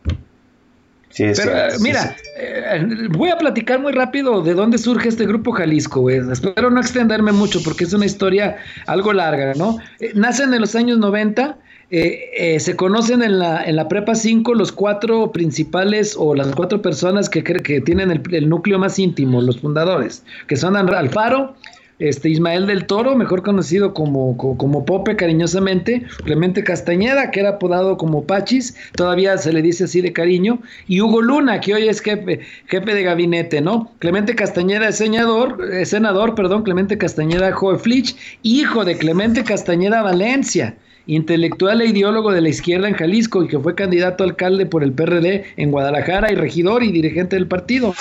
Speaker 3: Pero, mira, eh, voy a platicar muy rápido de dónde surge este grupo Jalisco, güey. Espero no extenderme mucho porque es una historia algo larga, ¿no? Eh, nacen en los años 90, eh, se conocen en la, en la Prepa 5 los cuatro principales o las cuatro personas que, que tienen el, el núcleo más íntimo, los fundadores, que son Alfaro, este Ismael del Toro, mejor conocido como, como, Pope cariñosamente, Clemente Castañeda, que era apodado como Pachis, todavía se le dice así de cariño, y Hugo Luna, que hoy es jefe, jefe de gabinete, ¿no? Clemente Castañeda es senador, senador, perdón, Clemente Castañeda Joeflich, hijo de Clemente Castañeda Valencia intelectual e ideólogo de la izquierda en Jalisco y que fue candidato a alcalde por el PRD en Guadalajara y regidor y dirigente del partido.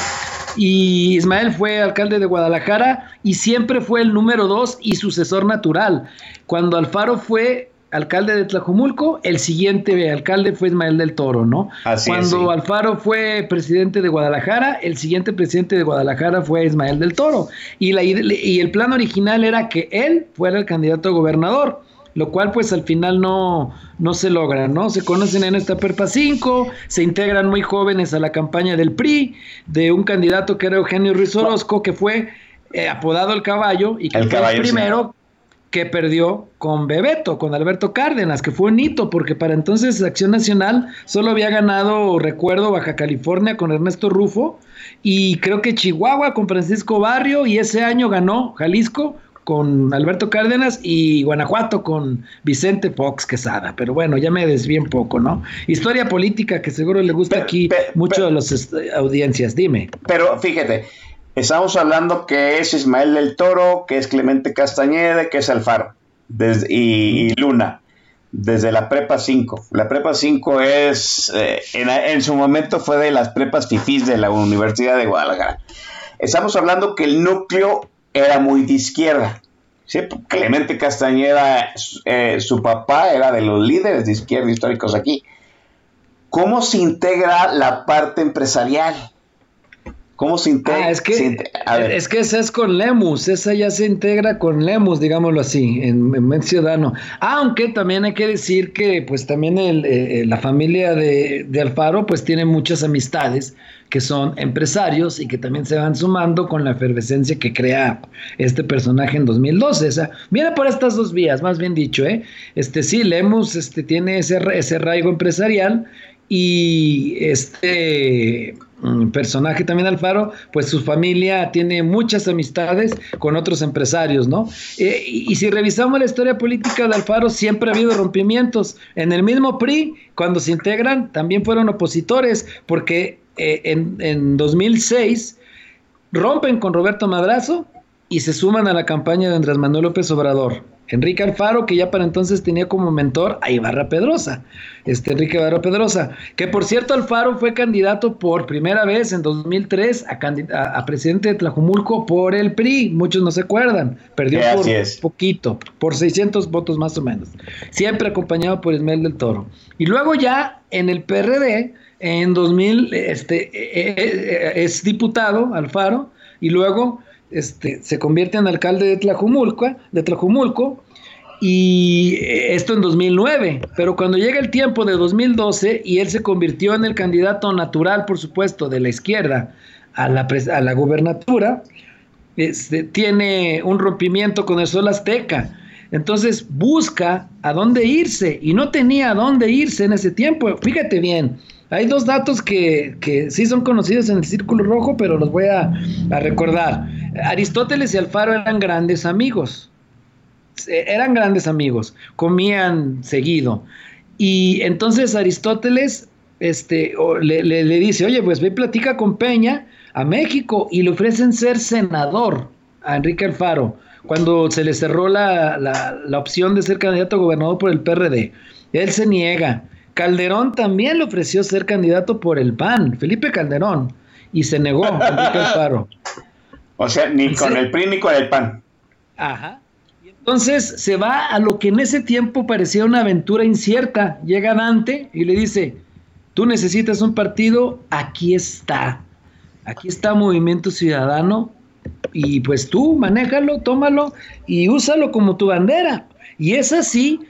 Speaker 3: Y Ismael fue alcalde de Guadalajara y siempre fue el número dos y sucesor natural. Cuando Alfaro fue alcalde de Tlajumulco, el siguiente alcalde fue Ismael del Toro, ¿no? Cuando Alfaro fue presidente de Guadalajara, el siguiente presidente de Guadalajara fue Ismael del Toro. Y, la, y el plan original era que él fuera el candidato a gobernador lo cual pues al final no, no se logra, ¿no? Se conocen en esta Perpa 5, se integran muy jóvenes a la campaña del PRI, de un candidato que era Eugenio Ruiz Orozco, que fue eh, apodado el caballo y que fue el primero que perdió con Bebeto, con Alberto Cárdenas, que fue un hito, porque para entonces Acción Nacional solo había ganado, recuerdo, Baja California con Ernesto Rufo, y creo que Chihuahua con Francisco Barrio, y ese año ganó Jalisco con Alberto Cárdenas y Guanajuato con Vicente Fox Quesada. Pero bueno, ya me desvié un poco, ¿no? Historia política que seguro le gusta aquí mucho a las este, audiencias. Dime.
Speaker 2: Pero fíjate, estamos hablando que es Ismael del Toro, que es Clemente Castañeda, que es Alfaro y, Luna. Desde la prepa 5. La prepa 5 es, eh, en, su momento fue de las prepas fifís de la Universidad de Guadalajara. Estamos hablando que el núcleo era muy de izquierda. Clemente Castañeda, eh, su papá era de los líderes de izquierda históricos aquí. ¿Cómo se integra la parte empresarial? ¿Cómo se integra?
Speaker 3: Ah, es, que, es que esa es con Lemus, esa ya se integra con Lemus, digámoslo así, en, en Ciudadano. Aunque también hay que decir que pues también el, eh, la familia de, de, Alfaro pues tiene muchas amistades que son empresarios y que también se van sumando con la efervescencia que crea este personaje en 2012. O viene por estas dos vías, más bien dicho, ¿eh? Este sí, Lemus este, tiene ese, ese arraigo empresarial y este mm, personaje también Alfaro, pues su familia tiene muchas amistades con otros empresarios, ¿no? Eh, y, si revisamos la historia política de Alfaro, siempre ha habido rompimientos. En el mismo PRI, cuando se integran, también fueron opositores, porque eh, en, en 2006 rompen con Roberto Madrazo y se suman a la campaña de Andrés Manuel López Obrador. Enrique Alfaro, que ya para entonces tenía como mentor a Ibarra Pedrosa, este Enrique Ibarra Pedrosa, que por cierto Alfaro fue candidato por primera vez en 2003 a, a, a presidente de Tlajumulco por el PRI, muchos no se acuerdan, perdió por poquito, por 600 votos más o menos, siempre acompañado por Ismael del Toro. Y luego ya en el PRD, en 2000, este, es diputado Alfaro, y luego este, se convierte en alcalde de Tlajumulco, de Tlajumulco, y esto en 2009, pero cuando llega el tiempo de 2012 y él se convirtió en el candidato natural, por supuesto, de la izquierda a la, a la gubernatura, este, tiene un rompimiento con el sol azteca. Entonces busca a dónde irse y no tenía a dónde irse en ese tiempo. Fíjate bien, hay dos datos que, que, sí son conocidos en el Círculo Rojo, pero los voy a, a, recordar. Aristóteles y Alfaro eran grandes amigos. Eran grandes amigos, comían seguido. Y entonces Aristóteles este, le, le, dice, oye, pues ve platica con Peña a México y le ofrecen ser senador a Enrique Alfaro cuando se le cerró la, la, la opción de ser candidato a gobernador por el PRD. Él se niega. Calderón también le ofreció ser candidato por el PAN, Felipe Calderón, y se negó Enrique Alfaro.
Speaker 2: O sea, ni con el PRI ni con el PAN.
Speaker 3: Ajá. Y entonces se va a lo que en ese tiempo parecía una aventura incierta. Llega Dante y le dice, tú necesitas un partido, aquí está. Aquí está Movimiento Ciudadano y pues tú manéjalo, tómalo y úsalo como tu bandera. Y es así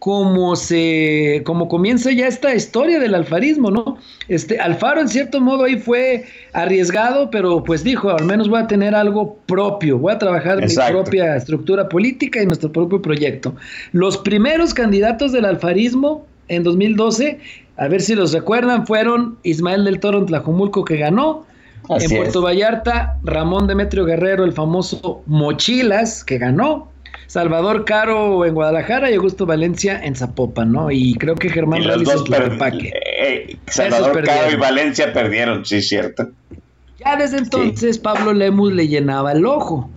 Speaker 3: como se como comienza ya esta historia del alfarismo, ¿no? Este Alfaro en cierto modo ahí fue arriesgado, pero pues dijo, al menos voy a tener algo propio, voy a trabajar Exacto. mi propia estructura política y nuestro propio proyecto. Los primeros candidatos del alfarismo en 2012, a ver si los recuerdan, fueron Ismael del Toro en Tlajumulco que ganó, Así en Puerto es. Vallarta, Ramón Demetrio Guerrero, el famoso Mochilas, que ganó. Salvador Caro en Guadalajara y Augusto Valencia en Zapopan, ¿no? Y creo que Germán
Speaker 2: Relis en Tlaquepaque. Eh, Salvador Caro y Valencia perdieron, sí, cierto.
Speaker 3: Ya desde entonces sí. Pablo Lemus le llenaba el ojo.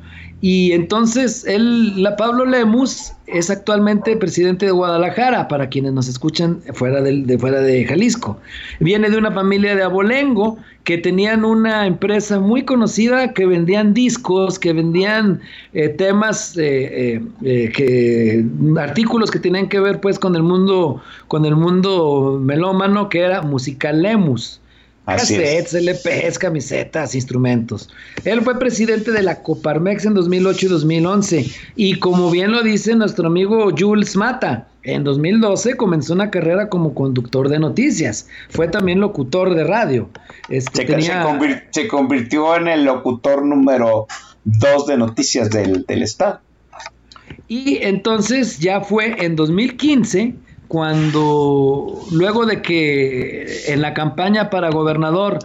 Speaker 3: Y entonces él, la Pablo Lemus es actualmente presidente de Guadalajara, para quienes nos escuchan fuera de, de, fuera de Jalisco. Viene de una familia de abolengo que tenían una empresa muy conocida que vendían discos, que vendían eh, temas, eh, eh, que, artículos que tenían que ver pues con el mundo, con el mundo melómano, que era Musical Lemus. Cassettes, LPs, camisetas, instrumentos. Él fue presidente de la Coparmex en 2008 y 2011. Y como bien lo dice nuestro amigo Jules Mata, en 2012 comenzó una carrera como conductor de noticias. Fue también locutor de radio.
Speaker 2: Este, se, tenía... se, convir se, convirtió en el locutor número 2 de noticias del, del Estado.
Speaker 3: Y entonces ya fue en 2015 cuando luego de que en la campaña para gobernador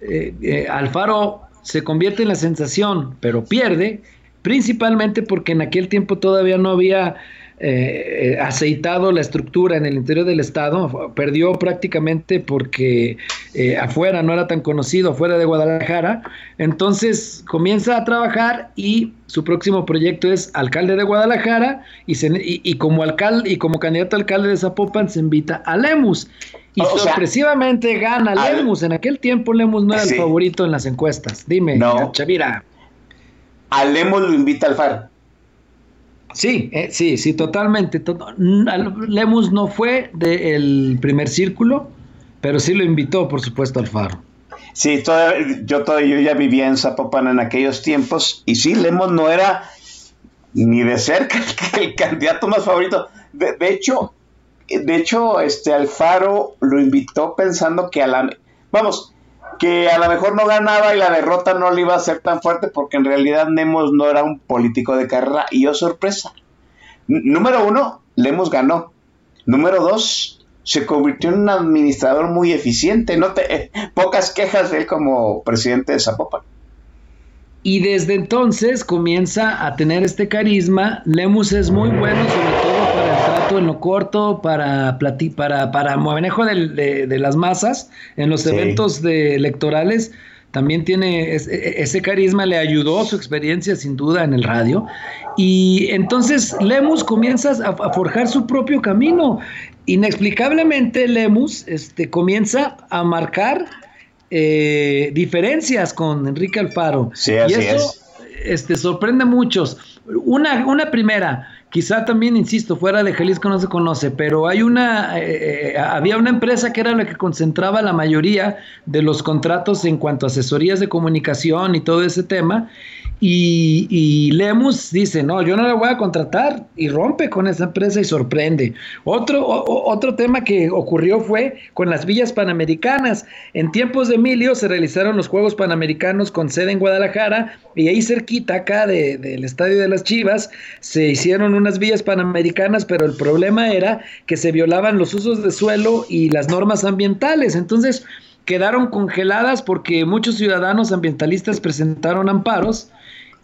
Speaker 3: eh, eh, Alfaro se convierte en la sensación, pero pierde, principalmente porque en aquel tiempo todavía no había eh, aceitado la estructura en el interior del estado, perdió prácticamente porque eh, afuera no era tan conocido, afuera de Guadalajara, entonces comienza a trabajar y su próximo proyecto es alcalde de Guadalajara y, se, y, y como alcalde y como candidato a alcalde de Zapopan se invita a Lemus. Y o sorpresivamente sea, gana Lemus. En aquel tiempo Lemus no era sí. el favorito en las encuestas. Dime,
Speaker 2: no.
Speaker 3: Chavira.
Speaker 2: A Lemus lo invita Alfaro.
Speaker 3: Sí, eh, sí, sí, totalmente. Lemus no fue del primer círculo, pero sí lo invitó, por supuesto, al Faro.
Speaker 2: Sí, yo, toda, yo ya vivía en Zapopan en aquellos tiempos, y sí, Lemus no era ni de cerca el, el candidato más favorito. De, de, hecho, de hecho, este Alfaro lo invitó pensando que a la... Vamos, que a lo mejor no ganaba y la derrota no le iba a ser tan fuerte porque en realidad Lemos no era un político de carrera. Y yo sorpresa. número uno, Lemos ganó. Número dos, se convirtió en un administrador muy eficiente. No te, pocas quejas de él como presidente de Zapopan.
Speaker 3: Y desde entonces comienza a tener este carisma. Lemus es muy bueno, sobre todo para en lo corto, para para, para manejo de, las masas en los eventos de electorales. También tiene e, ese carisma, le ayudó su experiencia sin duda en el radio. Y entonces Lemus comienza a, forjar su propio camino. Inexplicablemente Lemus este, comienza a marcar eh, diferencias con Enrique Alfaro.
Speaker 2: Sí, así
Speaker 3: y eso Este, sorprende a muchos. Una, una primera, quizá también, insisto, fuera de Jalisco no se conoce, pero hay una, eh, eh, había una empresa que era la que concentraba la mayoría de los contratos en cuanto a asesorías de comunicación y todo ese tema, y, Lemus dice, no, yo no la voy a contratar y rompe con esa empresa y sorprende. Otro, otro tema que ocurrió fue con las villas panamericanas. En tiempos de Emilio se realizaron los Juegos Panamericanos con sede en Guadalajara y ahí cerquita acá del Estadio de las Chivas se hicieron unas villas panamericanas, pero el problema era que se violaban los usos de suelo y las normas ambientales. Entonces quedaron congeladas porque muchos ciudadanos ambientalistas presentaron amparos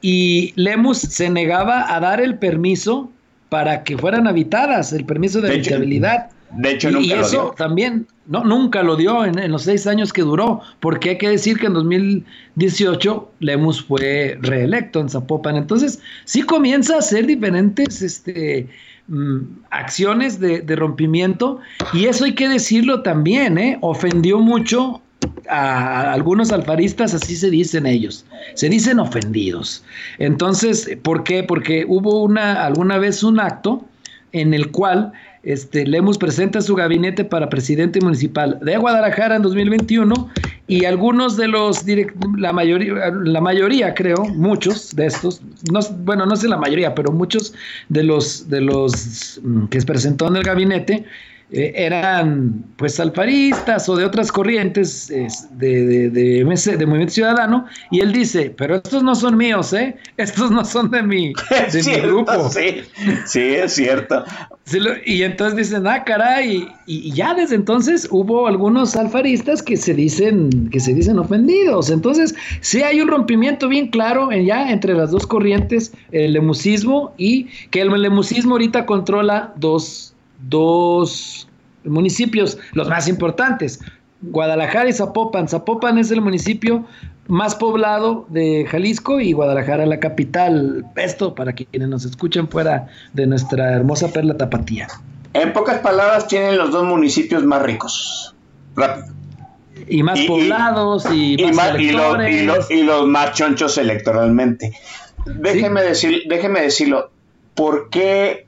Speaker 3: y Lemus se negaba a dar el permiso para que fueran habitadas, el permiso de, habitabilidad.
Speaker 2: De hecho, nunca
Speaker 3: y eso también, no, nunca lo dio en, los seis años que duró, porque hay que decir que en 2018 Lemus fue reelecto en Zapopan. Entonces, sí comienza a hacer diferentes este, mm, acciones de, de, rompimiento, y eso hay que decirlo también, ¿eh? ofendió mucho a algunos alfaristas así se dicen ellos, se dicen ofendidos. Entonces, ¿por qué? Porque hubo una alguna vez un acto en el cual este, Lemus presenta su gabinete para presidente municipal de Guadalajara en 2021 y algunos de los la mayoría, la mayoría creo, muchos de estos, no, bueno, no sé la mayoría, pero muchos de los de los mm, que se presentó en el gabinete eh, eran pues alfaristas o de otras corrientes de, de, Movimiento Ciudadano, y él dice, pero estos no son míos, ¿eh? Estos no son de mi, de grupo.
Speaker 2: Sí, sí, es cierto.
Speaker 3: y entonces dicen, ah, caray, y, ya desde entonces hubo algunos alfaristas que se dicen, que se dicen ofendidos. Entonces, sí hay un rompimiento bien claro ya entre las dos corrientes, el lemusismo y que el lemusismo ahorita controla dos dos municipios, los más importantes, Guadalajara y Zapopan. Zapopan es el municipio más poblado de Jalisco y Guadalajara la capital. Esto para quienes nos escuchan fuera de nuestra hermosa perla tapatía.
Speaker 2: En pocas palabras, tienen los dos municipios más ricos. Rápido.
Speaker 3: Y más poblados y, más,
Speaker 2: y, los, más chonchos electoralmente. Déjeme, decir, déjeme decirlo. ¿Por qué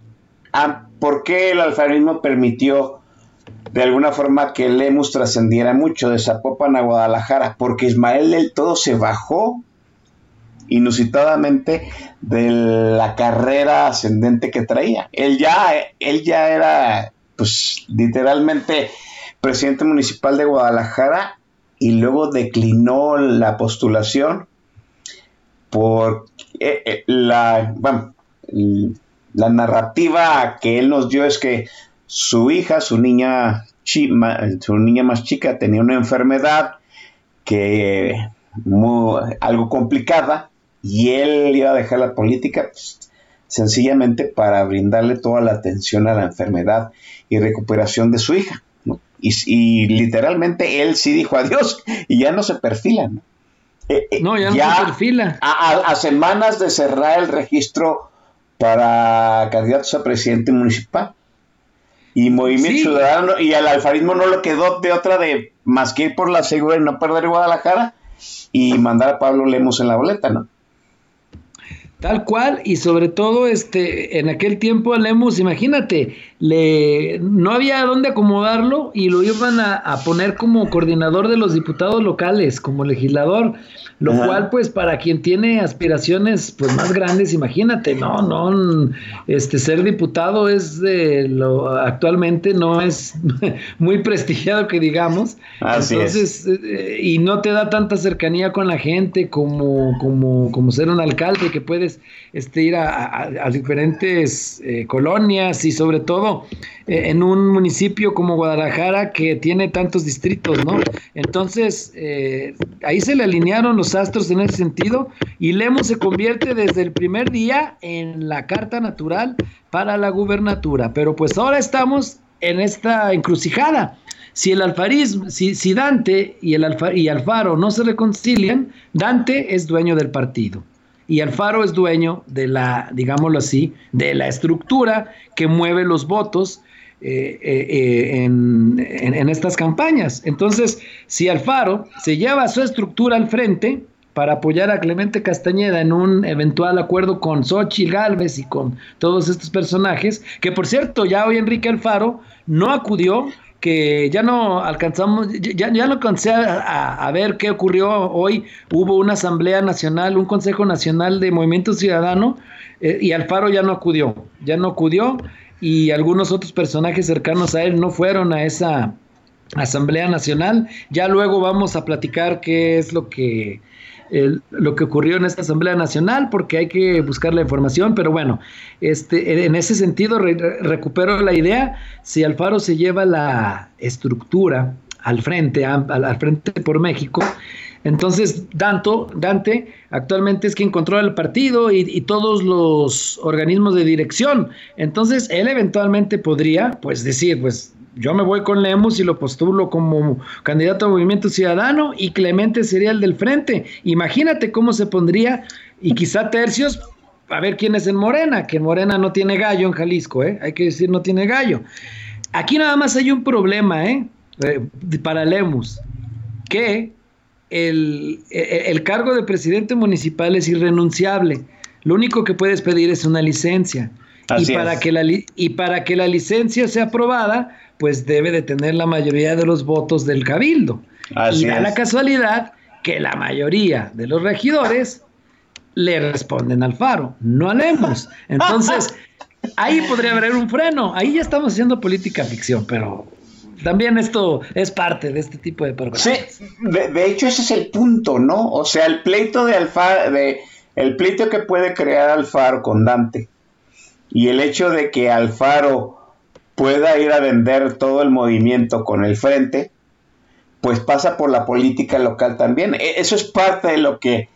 Speaker 2: ¿Por qué el alfarismo permitió de alguna forma que Lemus trascendiera mucho de Zapopan a Guadalajara? Porque Ismael del todo se bajó inusitadamente de la carrera ascendente que traía. Él ya, él ya era, pues, literalmente presidente municipal de Guadalajara y luego declinó la postulación por eh, eh, la, bueno, la narrativa que él nos dio es que su hija, su niña, su niña más chica, tenía una enfermedad que algo complicada y él iba a dejar la política pues, sencillamente para brindarle toda la atención a la enfermedad y recuperación de su hija. Y, literalmente él sí dijo adiós y ya no se perfila.
Speaker 3: ¿no? Eh, eh, ya, no se perfila.
Speaker 2: a, semanas de cerrar el registro para candidatos a presidente municipal. Y Movimiento Ciudadano y al alfarismo no lo quedó de otra de más que ir por la segura y no perder Guadalajara y mandar a Pablo Lemos en la boleta, ¿no?
Speaker 3: Tal cual, y sobre todo este, en aquel tiempo a Lemus, imagínate, le, no había dónde acomodarlo y lo iban a, a poner como coordinador de los diputados locales, como legislador. Lo cual, pues, para quien tiene aspiraciones pues más grandes, imagínate, no, no, este ser diputado es de lo actualmente no es muy prestigiado que digamos.
Speaker 2: Así
Speaker 3: Entonces, eh, y no te da tanta cercanía con la gente como, como, como ser un alcalde que este, ir a, diferentes eh, colonias y sobre todo eh, en un municipio como Guadalajara que tiene tantos distritos, ¿no? Entonces, ahí se le alinearon los astros en ese sentido y Lemos se convierte desde el primer día en la carta natural para la gubernatura. Pero pues ahora estamos en esta encrucijada. Si el alfarismo, si, Dante y, el y Alfaro no se reconcilian, Dante es dueño del partido y Alfaro es dueño de la, digámoslo así, de la estructura que mueve los votos eh, eh, eh, en, estas campañas. Entonces, si Alfaro se lleva su estructura al frente para apoyar a Clemente Castañeda en un eventual acuerdo con Xochitl Galvez y con todos estos personajes, que por cierto, ya hoy Enrique Alfaro no acudió, que ya no alcanzamos, ya, ya no alcancé a, a, ver qué ocurrió hoy. Hubo una Asamblea Nacional, un Consejo Nacional de Movimiento Ciudadano, y Alfaro ya no acudió, ya no acudió y algunos otros personajes cercanos a él no fueron a esa Asamblea Nacional. Ya luego vamos a platicar qué es lo que, lo que ocurrió en esta Asamblea Nacional, porque hay que buscar la información, pero bueno, este, en ese sentido recupero la idea, si Alfaro se lleva la estructura al frente, al frente por México, entonces, Dante actualmente es quien controla el partido y, todos los organismos de dirección. Entonces, él eventualmente podría, pues, decir, pues, yo me voy con Lemus y lo postulo como candidato a Movimiento Ciudadano y Clemente sería el del frente. Imagínate cómo se pondría y quizá tercios a ver quién es en Morena, que en Morena no tiene gallo en Jalisco, ¿eh? hay que decir no tiene gallo. Aquí nada más hay un problema, ¿eh? eh para Lemus, que el, el, cargo de presidente municipal es irrenunciable. Lo único que puedes pedir es una licencia. y para, que la, y para que la licencia sea aprobada, pues debe de tener la mayoría de los votos del cabildo. y da la casualidad que la mayoría de los regidores le responden al faro, no a Lemos. Entonces, ahí podría haber un freno. Ahí ya estamos haciendo política ficción, pero también esto es parte de este tipo de programas.
Speaker 2: Sí, de, hecho ese es el punto, ¿no? O sea, el pleito de Alfaro, de, el pleito que puede crear Alfaro con Dante y el hecho de que Alfaro pueda ir a vender todo el movimiento con el frente, pues pasa por la política local también. E, eso es parte de lo que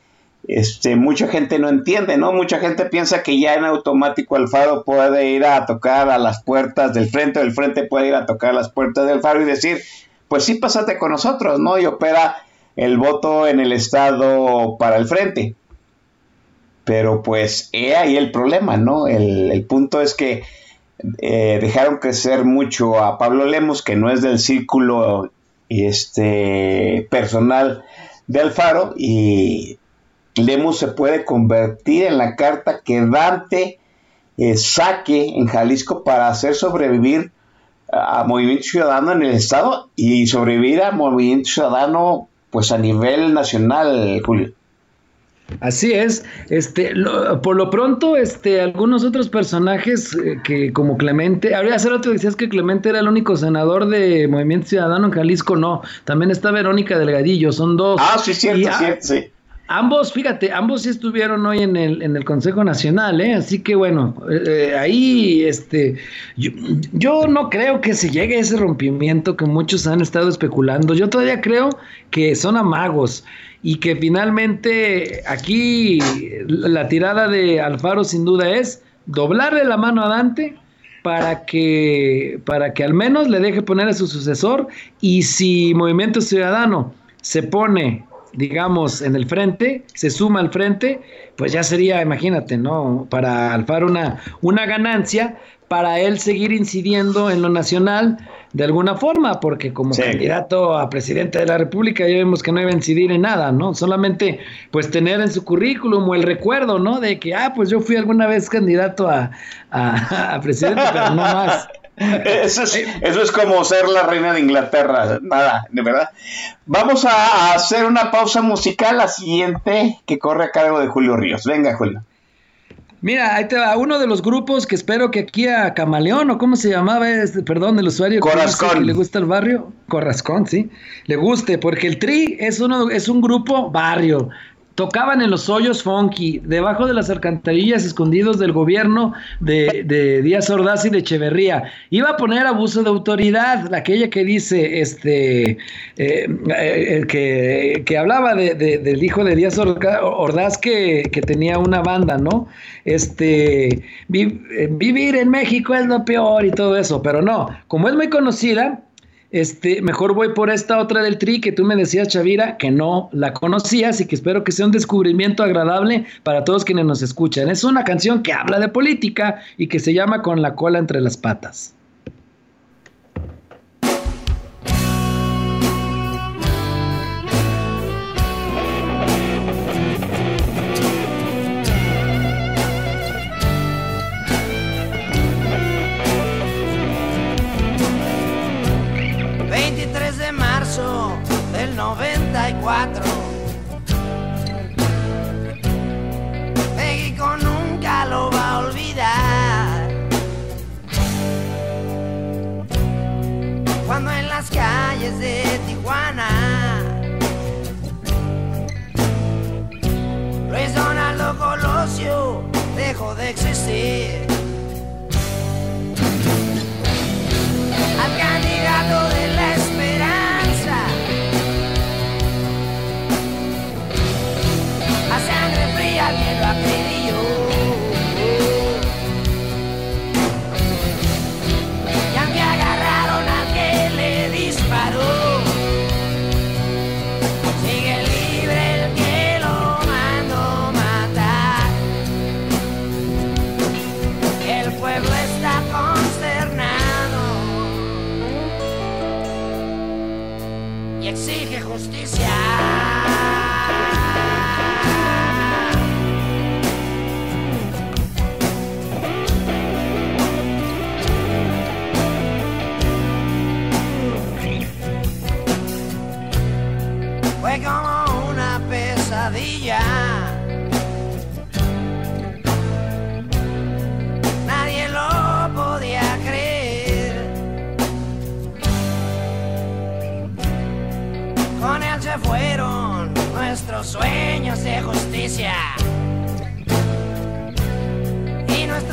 Speaker 2: este, mucha gente no entiende, ¿no? Mucha gente piensa que ya en automático el faro puede ir a tocar a las puertas del frente, o el frente puede ir a tocar las puertas del faro y decir, pues sí, pásate con nosotros, ¿no? Y opera el voto en el estado para el frente. Pero pues he ahí el problema, ¿no? El, punto es que eh, dejaron crecer mucho a Pablo Lemos, que no es del círculo este, personal de Alfaro, y Lemus se puede convertir en la carta que Dante eh, saque en Jalisco para hacer sobrevivir a Movimiento Ciudadano en el Estado y sobrevivir a Movimiento Ciudadano pues a nivel nacional, Julio.
Speaker 3: Así es, este, por lo pronto, este, algunos otros personajes eh, que como Clemente, habría hace rato decías que Clemente era el único senador de Movimiento Ciudadano en Jalisco, no, también está Verónica Delgadillo, son dos.
Speaker 2: Ah, sí, cierto, cierto, sí.
Speaker 3: Ambos, fíjate, ambos sí estuvieron hoy en el, en el Consejo Nacional, ¿eh? así que bueno, eh, eh, ahí este, yo, yo, no creo que se llegue a ese rompimiento que muchos han estado especulando. Yo todavía creo que son amagos y que finalmente aquí la tirada de Alfaro sin duda es doblarle la mano a Dante para que, para que al menos le deje poner a su sucesor y si Movimiento Ciudadano se pone digamos, en el frente, se suma al frente, pues ya sería, imagínate, ¿no? Para Alfaro una, una ganancia, para él seguir incidiendo en lo nacional, de alguna forma, porque como candidato a presidente de la República ya vemos que no iba a incidir en nada, ¿no? Solamente pues tener en su currículum o el recuerdo, ¿no? De que, ah, pues yo fui alguna vez candidato a, a, a presidente, pero no más.
Speaker 2: Eso es, eso es como ser la reina de Inglaterra, nada, de verdad. Vamos a hacer una pausa musical, la siguiente que corre a cargo de Julio Ríos. Venga, Julio.
Speaker 3: Mira, ahí te va uno de los grupos que espero que aquí a Camaleón, o cómo se llamaba, este, perdón, el usuario
Speaker 2: Corrascón.
Speaker 3: que le gusta el barrio, Corrascón, sí, le guste, porque el Tri es uno, es un grupo barrio, tocaban en los hoyos funky, debajo de las alcantarillas escondidos del gobierno de, Díaz Ordaz y de Echeverría. Iba a poner abuso de autoridad, aquella que dice, este, eh, eh, que, hablaba del hijo de Díaz Ordaz que, que, tenía una banda, ¿no? Este, eh, vivir en México es lo peor y todo eso, pero no, como es muy conocida, este, mejor voy por esta otra del Tri que tú me decías, Chavira, que no la conocías y que espero que sea un descubrimiento agradable para todos quienes nos escuchan. Es una canción que habla de política y que se llama Con la cola entre las patas.
Speaker 6: 94.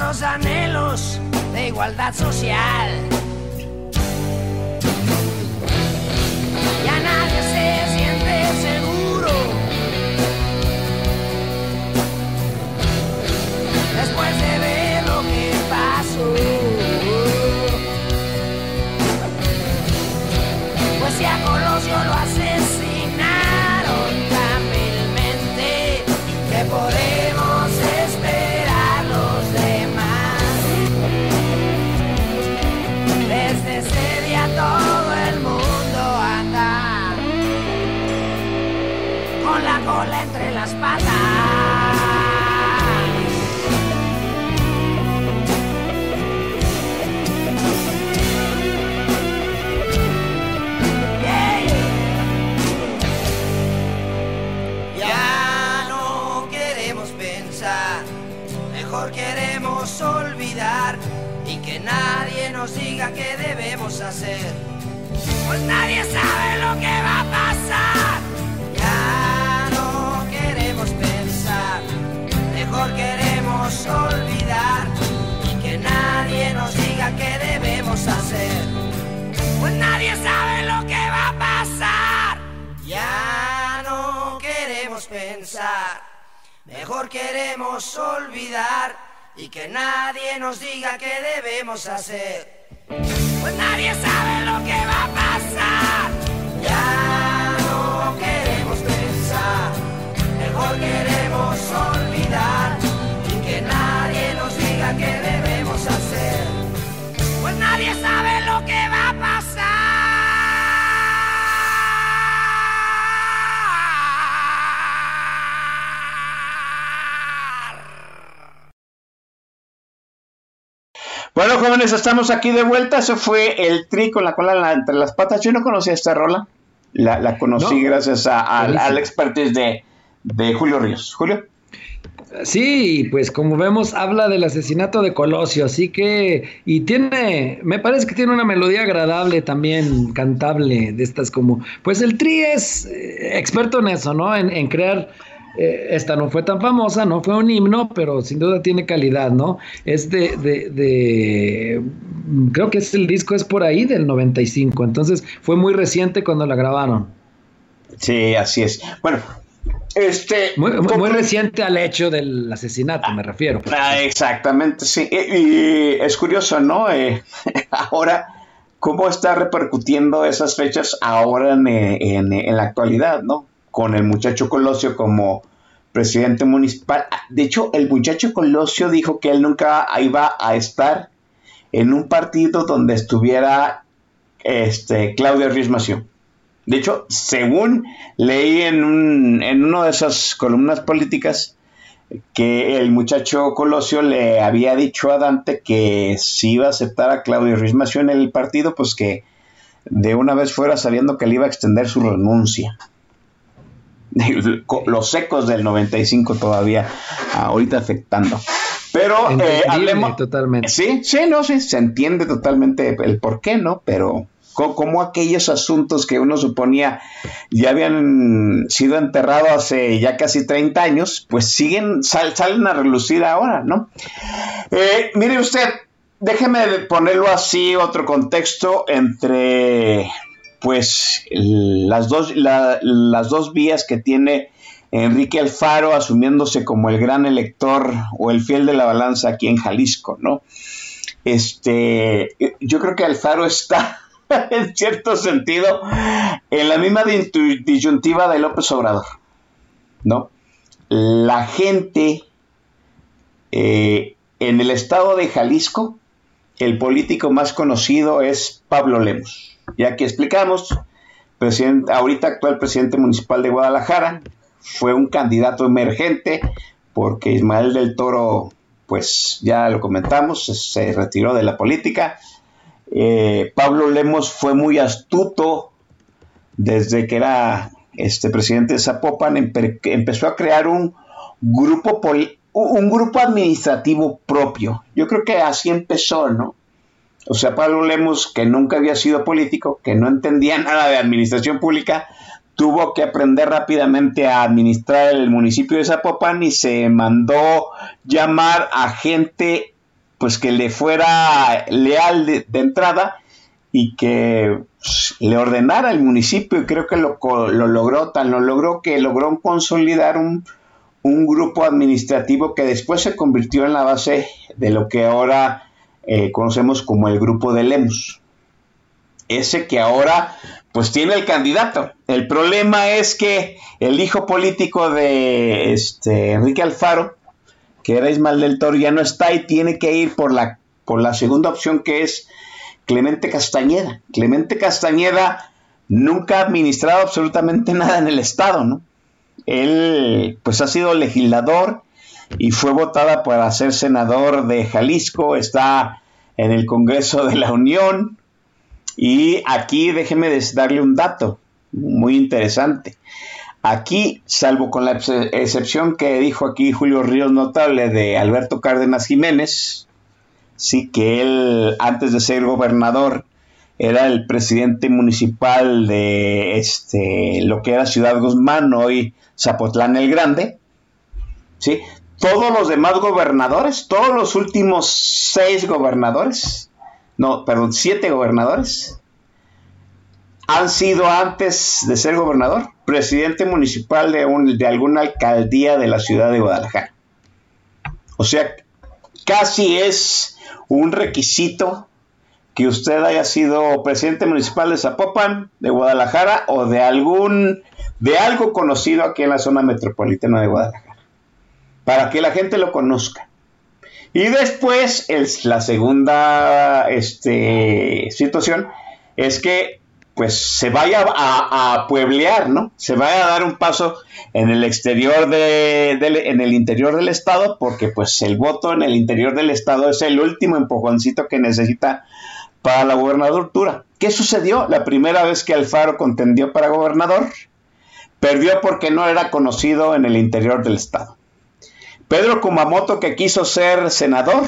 Speaker 6: Anhelos de igualdad social. Pues nadie sabe lo que va a pasar. Ya no queremos pensar, mejor queremos olvidar y que nadie nos diga qué debemos hacer. Pues nadie sabe lo que va a pasar. Ya no queremos pensar. Mejor queremos olvidar y que nadie nos diga qué debemos hacer. Pues nadie sabe lo que va a pasar. Ya no queremos pensar. Mejor queremos olvidar y que nadie nos diga qué debemos hacer. Pues nadie sabe lo que va a pasar.
Speaker 2: Bueno, jóvenes, estamos aquí de vuelta. Eso fue el tri con la cola entre las patas. Yo no conocía esta rola. La, conocí gracias a, al expertise de, de Julio Ríos. Julio.
Speaker 3: Sí, pues como vemos, habla del asesinato de Colosio, así que, y tiene, me parece que tiene una melodía agradable también, cantable, de estas como, pues el Tri es eh, experto en eso, ¿no? En, crear, eh, esta no fue tan famosa, no fue un himno, pero sin duda tiene calidad, ¿no? Es de, de, de, creo que es el disco es por ahí del 95, entonces fue muy reciente cuando la grabaron.
Speaker 2: Sí, así es. Bueno, este,
Speaker 3: muy, muy, reciente al hecho del asesinato, me refiero.
Speaker 2: Ah, exactamente, sí. Y, es curioso, ¿no? Eh, ahora, ¿cómo está repercutiendo esas fechas ahora en, en, la actualidad, ¿no? Con el muchacho Colosio como presidente municipal. De hecho, el muchacho Colosio dijo que él nunca iba a estar en un partido donde estuviera este, Claudio Ruiz de hecho, según leí en, un, en una de esas columnas políticas, que el muchacho Colosio le había dicho a Dante que si iba a aceptar a Claudio Ruiz en el partido, pues que de una vez fuera sabiendo que le iba a extender su renuncia. Los secos del 95 todavía ahorita afectando. Pero eh, hablemos.
Speaker 3: Totalmente.
Speaker 2: Sí, sí, no, sí, se entiende totalmente el por qué, ¿no? Pero como aquellos asuntos que uno suponía ya habían sido enterrados hace ya casi 30 años, pues siguen, salen a relucir ahora, ¿no? Eh, mire usted, déjeme ponerlo así, otro contexto entre, pues, las dos, las dos vías que tiene Enrique Alfaro asumiéndose como el gran elector o el fiel de la balanza aquí en Jalisco, ¿no? Este, yo creo que Alfaro está en cierto sentido, en la misma disyuntiva de López Obrador, ¿no? La gente eh, en el estado de Jalisco, el político más conocido es Pablo Lemos. Ya que explicamos, presidente, ahorita actual presidente municipal de Guadalajara, fue un candidato emergente porque Ismael del Toro, pues ya lo comentamos, se retiró de la política eh, Pablo Lemos fue muy astuto desde que era este presidente de Zapopan, empezó a crear un grupo, un grupo administrativo propio. Yo creo que así empezó, ¿no? O sea, Pablo Lemos, que nunca había sido político, que no entendía nada de administración pública, tuvo que aprender rápidamente a administrar el municipio de Zapopan y se mandó llamar a gente pues que le fuera leal de, entrada y que pues, le ordenara al municipio. Y creo que lo, lo, logró, tan lo logró que logró consolidar un, grupo administrativo que después se convirtió en la base de lo que ahora eh, conocemos como el grupo de Lemus. Ese que ahora pues tiene el candidato. El problema es que el hijo político de este, Enrique Alfaro que era Ismael del Toro, ya no está y tiene que ir por la, por la segunda opción que es Clemente Castañeda. Clemente Castañeda nunca ha administrado absolutamente nada en el Estado, ¿no? Él pues ha sido legislador y fue votada para ser senador de Jalisco, está en el Congreso de la Unión y aquí déjeme darle un dato muy interesante. Aquí, salvo con la excepción que dijo aquí Julio Ríos Notable de Alberto Cárdenas Jiménez, sí que él antes de ser gobernador era el presidente municipal de este lo que era Ciudad Guzmán, hoy Zapotlán el Grande, ¿sí? Todos los demás gobernadores, todos los últimos seis gobernadores, no, perdón, siete gobernadores, han sido antes de ser gobernador, presidente municipal de, un, de alguna alcaldía de la ciudad de Guadalajara. O sea, casi es un requisito que usted haya sido presidente municipal de Zapopan, de Guadalajara o de algún de algo conocido aquí en la zona metropolitana de Guadalajara, para que la gente lo conozca. Y después, la segunda este, situación es que pues se vaya a, a, pueblear, ¿no? Se vaya a dar un paso en el exterior de, en el interior del estado, porque pues el voto en el interior del estado es el último empujoncito que necesita para la gobernatura. ¿Qué sucedió? La primera vez que Alfaro contendió para gobernador, perdió porque no era conocido en el interior del estado. Pedro Kumamoto, que quiso ser senador,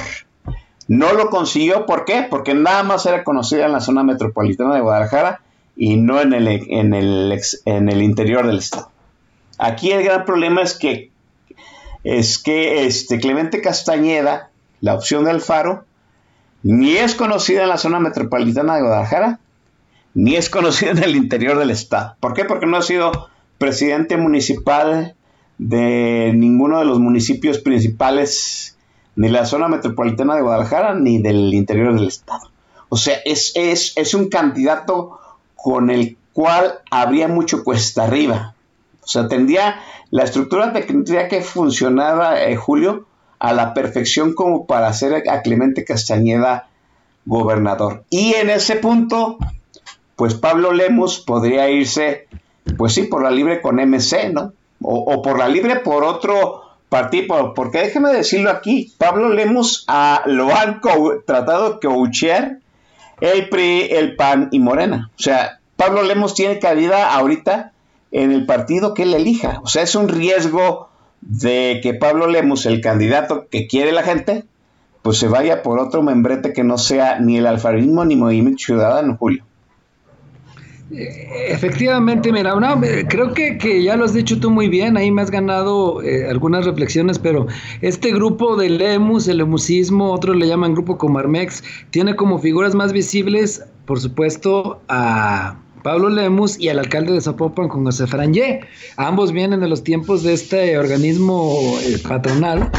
Speaker 2: no lo consiguió. ¿Por qué? Porque nada más era conocido en la zona metropolitana de Guadalajara y no en el, en el, en el interior del estado. Aquí el gran problema es que, es que este Clemente Castañeda, la opción de Alfaro, ni es conocida en la zona metropolitana de Guadalajara, ni es conocida en el interior del estado. ¿Por qué? Porque no ha sido presidente municipal de ninguno de los municipios principales, ni la zona metropolitana de Guadalajara, ni del interior del estado. O sea, es, es, es un candidato con el cual habría mucho cuesta arriba. O sea, tendría, la estructura tendría que funcionar, eh, Julio, a la perfección como para hacer a Clemente Castañeda gobernador. Y en ese punto, pues Pablo Lemos podría irse, pues sí, por la libre con MC, ¿no? O, por la libre por otro partido, porque déjeme decirlo aquí, Pablo Lemos ah, lo han tratado de coachear el PRI, el PAN y Morena. O sea, Pablo Lemos tiene cabida ahorita en el partido que él elija. O sea, es un riesgo de que Pablo Lemos, el candidato que quiere la gente, pues se vaya por otro membrete que no sea ni el alfarismo ni Movimiento Ciudadano, Julio.
Speaker 3: Eh, efectivamente, mira, creo que, que, ya lo has dicho tú muy bien, ahí me has ganado eh, algunas reflexiones, pero este grupo de Lemus, el lemusismo, otros le llaman grupo Comarmex, tiene como figuras más visibles, por supuesto, a Pablo Lemus y al alcalde de Zapopan con José Frangé. Ambos vienen de los tiempos de este organismo eh, patronal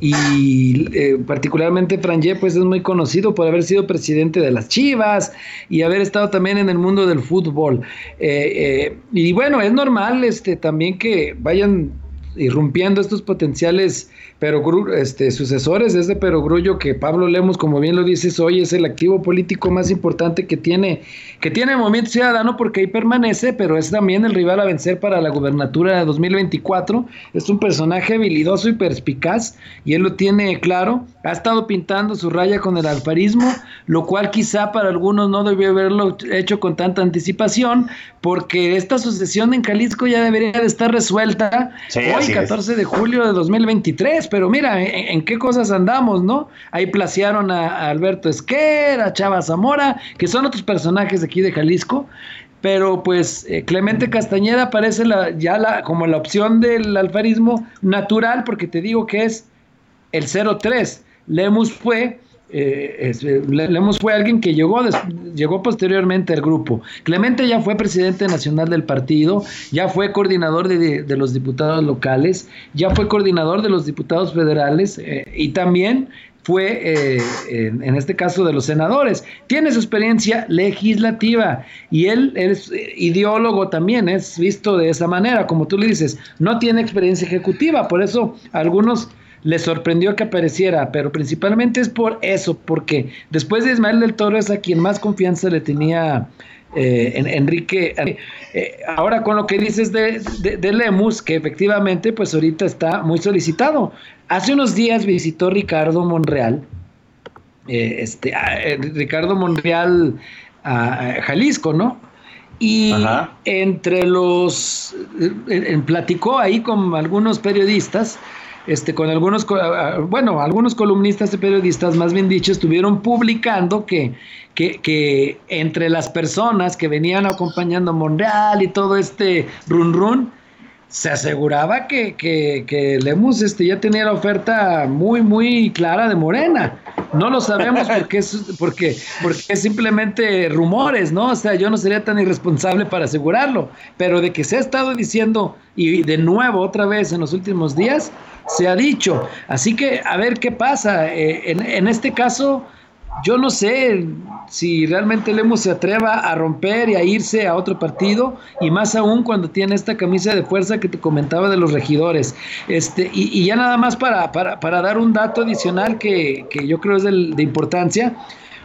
Speaker 3: y eh, particularmente Frangé pues es muy conocido por haber sido presidente de las Chivas y haber estado también en el mundo del fútbol. Eh, y bueno, es normal este también que vayan irrumpiendo estos potenciales pero este, sucesores de ese perogrullo que Pablo Lemos, como bien lo dices hoy, es el activo político más importante que tiene, que tiene el Movimiento Ciudadano porque ahí permanece, pero es también el rival a vencer para la gubernatura de 2024. Es un personaje habilidoso y perspicaz y él lo tiene claro. Ha estado pintando su raya con el alfarismo, lo cual quizá para algunos no debió haberlo hecho con tanta anticipación, porque esta sucesión en Jalisco ya debería de estar resuelta hoy, 14 de julio de 2023 pero mira, ¿en, qué cosas andamos, no? Ahí placearon a, Alberto Esquer, a Chava Zamora, que son otros personajes de aquí de Jalisco, pero pues eh, Clemente Castañeda parece la, ya la, como la opción del alfarismo natural, porque te digo que es el 03. Lemus fue eh, eh, Lemos fue alguien que llegó, llegó posteriormente al grupo. Clemente ya fue presidente nacional del partido, ya fue coordinador de, los diputados locales, ya fue coordinador de los diputados federales eh, y también fue, en, este caso, de los senadores. Tiene su experiencia legislativa y él es ideólogo también, es visto de esa manera, como tú le dices, no tiene experiencia ejecutiva, por eso algunos le sorprendió que apareciera, pero principalmente es por eso, porque después de Ismael del Toro es a quien más confianza le tenía eh, Enrique. Eh, ahora con lo que dices de, de, Lemus, que efectivamente pues ahorita está muy solicitado. Hace unos días visitó Ricardo Monreal, eh, este, Ricardo Monreal a, Jalisco, ¿no? Y entre los, platicó ahí con algunos periodistas este, con algunos, bueno, algunos columnistas y periodistas, más bien dicho, estuvieron publicando que, que, entre las personas que venían acompañando a Monreal y todo este run run, se aseguraba que, que, que Lemus este, ya tenía la oferta muy, muy clara de Morena. No lo sabemos porque es, porque, porque es simplemente rumores, ¿no? O sea, yo no sería tan irresponsable para asegurarlo, pero de que se ha estado diciendo, y de nuevo otra vez en los últimos días, se ha dicho. Así que a ver qué pasa. Eh, en, este caso, yo no sé si realmente Lemos se atreva a romper y a irse a otro partido, y más aún cuando tiene esta camisa de fuerza que te comentaba de los regidores. Este, y, ya nada más para, para, dar un dato adicional que, yo creo es de, importancia.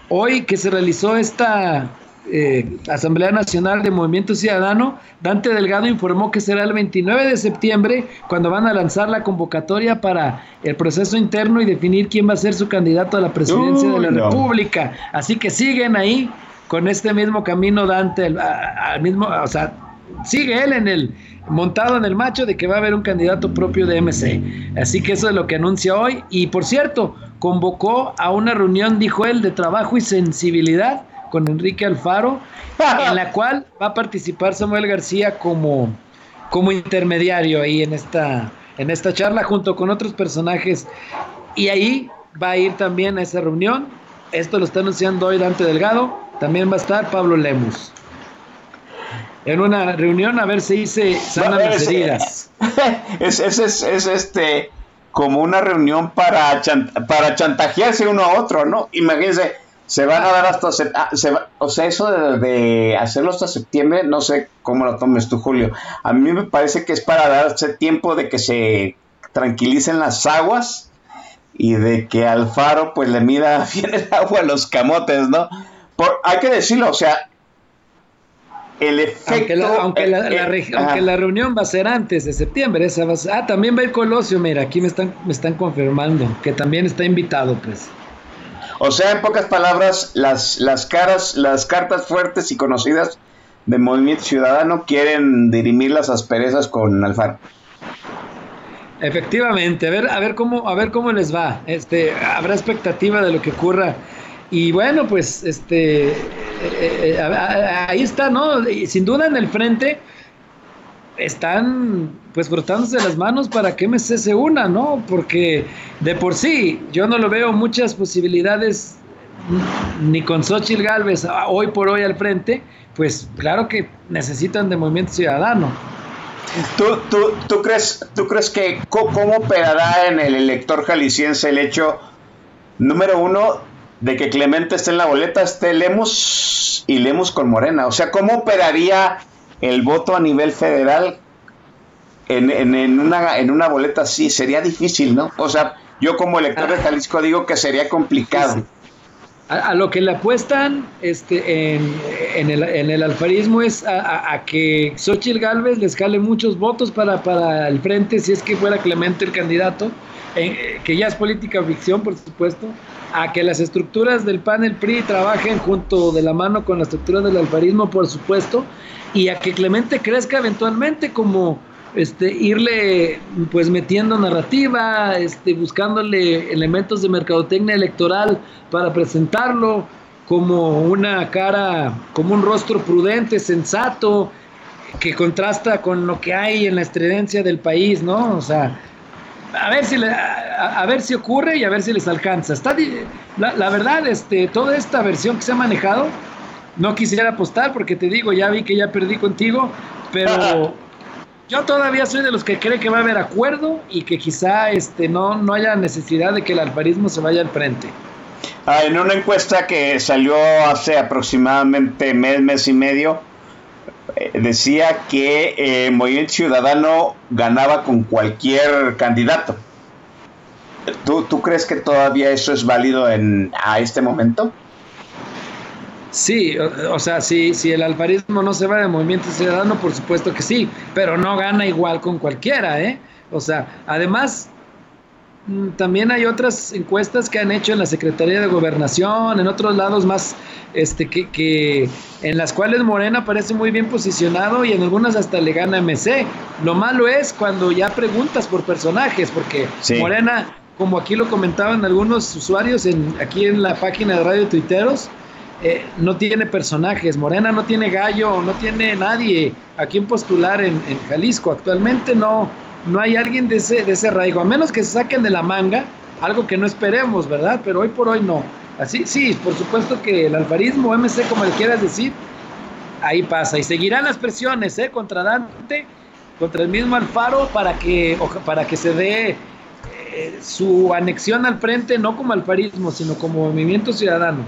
Speaker 3: Hoy que se realizó esta, eh, Asamblea Nacional de Movimiento Ciudadano, Dante Delgado informó que será el 29 de septiembre cuando van a lanzar la convocatoria para el proceso interno y definir quién va a ser su candidato a la presidencia de la República. Así que siguen ahí con este mismo camino Dante, al mismo, o sea, sigue él en el montado en el macho de que va a haber un candidato propio de MC. Así que eso es lo que anuncia hoy. Y por cierto, convocó a una reunión, dijo él, de trabajo y sensibilidad con Enrique Alfaro, en la cual va a participar Samuel García como, como intermediario ahí en esta, en esta charla junto con otros personajes. Y ahí va a ir también a esa reunión. Esto lo está anunciando hoy Dante Delgado. También va a estar Pablo Lemus. En una reunión a ver si se sanan las heridas.
Speaker 2: Es, es, es, es, este como una reunión para, para chantajearse uno a otro, ¿no? Imagínense, se van a dar hasta. Ah, o sea, eso de, hacerlo hasta septiembre, no sé cómo lo tomes tú, Julio. A mí me parece que es para darse tiempo de que se tranquilicen las aguas y de que Alfaro pues le mida bien el agua a los camotes, ¿no? Por, hay que decirlo, o sea, el efecto.
Speaker 3: Aunque la, eh, eh, la, reunión va a ser antes de septiembre, esa va ah, también va a ir Colosio, mira, aquí me están, me están confirmando que también está invitado, pues.
Speaker 2: O sea, en pocas palabras, las, las caras, las cartas fuertes y conocidas de Movimiento Ciudadano quieren dirimir las asperezas con Alfaro.
Speaker 3: Efectivamente, a ver, a ver cómo, a ver cómo les va. Este, habrá expectativa de lo que ocurra. Y bueno, pues este eh, eh, ahí está, ¿no? Sin duda en el frente están pues frotándose las manos para que MC se una, ¿no? Porque de por sí yo no lo veo muchas posibilidades ni con Xochitl Galvez hoy por hoy al frente, pues claro que necesitan de movimiento ciudadano.
Speaker 2: ¿Tú, tú, tú crees, tú crees que cómo operará en el elector jalisciense el hecho, número uno, de que Clemente esté en la boleta, esté Lemos y Lemos con Morena? O sea, ¿cómo operaría el voto a nivel federal en, en, una, en una boleta así sería difícil, ¿no? O sea, yo como elector de Jalisco digo que sería complicado.
Speaker 3: A, lo que le apuestan este, en, en, el, en el alfarismo es a, que Xochitl Galvez les cale muchos votos para, para el frente, si es que fuera Clemente el candidato, eh, que ya es política ficción, por supuesto, a que las estructuras del panel PRI trabajen junto de la mano con la estructura del alfarismo, por supuesto, y a que Clemente crezca eventualmente como este irle pues metiendo narrativa, este buscándole elementos de mercadotecnia electoral para presentarlo como una cara, como un rostro prudente, sensato, que contrasta con lo que hay en la estridencia del país, ¿no? O sea, a ver si a, ver si ocurre y a ver si les alcanza. Está la, la, verdad, este, toda esta versión que se ha manejado, no quisiera apostar porque te digo, ya vi que ya perdí contigo, pero yo todavía soy de los que cree que va a haber acuerdo y que quizá este no, no haya necesidad de que el alfarismo se vaya al frente.
Speaker 2: Ah, en una encuesta que salió hace aproximadamente mes, mes y medio, eh, decía que eh, Movimiento Ciudadano ganaba con cualquier candidato. ¿Tú, ¿Tú, crees que todavía eso es válido en, a este momento?
Speaker 3: Sí, o, sea, si, si el alfarismo no se va de Movimiento Ciudadano, por supuesto que sí, pero no gana igual con cualquiera, ¿eh? O sea, además, mm, también hay otras encuestas que han hecho en la Secretaría de Gobernación, en otros lados más, este, que, que en las cuales Morena parece muy bien posicionado y en algunas hasta le gana MC. Lo malo es cuando ya preguntas por personajes, porque Morena, como aquí lo comentaban algunos usuarios en, aquí en la página de Radio Tuiteros, eh, no tiene personajes, Morena no tiene gallo, no tiene nadie a quien postular en, Jalisco. Actualmente no, no hay alguien de ese, de ese arraigo, a menos que se saquen de la manga, algo que no esperemos, ¿verdad? Pero hoy por hoy no. Así, sí, por supuesto que el alfarismo, MC, como le quieras decir, ahí pasa. Y seguirán las presiones, ¿eh? Contra Dante, contra el mismo Alfaro, para que, para que se dé eh, su anexión al frente, no como alfarismo, sino como movimiento ciudadano.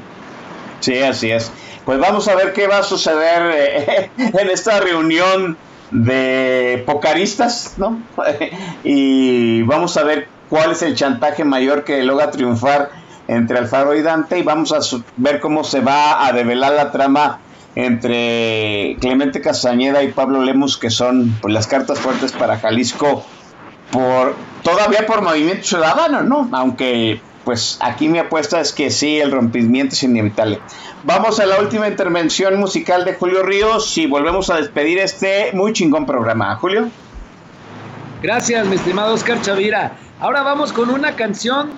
Speaker 2: Sí, así es. Pues vamos a ver qué va a suceder eh, en esta reunión de pocaristas, ¿no? y vamos a ver cuál es el chantaje mayor que logra triunfar entre Alfaro y Dante y vamos a ver cómo se va a develar la trama entre Clemente Castañeda y Pablo Lemus, que son pues, las cartas fuertes para Jalisco, por todavía por Movimiento Ciudadano, ¿no? Aunque pues aquí mi apuesta es que sí, el rompimiento es inevitable. Vamos a la última intervención musical de Julio Ríos y volvemos a despedir este muy chingón programa. Julio.
Speaker 6: Gracias, mi estimado Oscar Chavira. Ahora vamos con una canción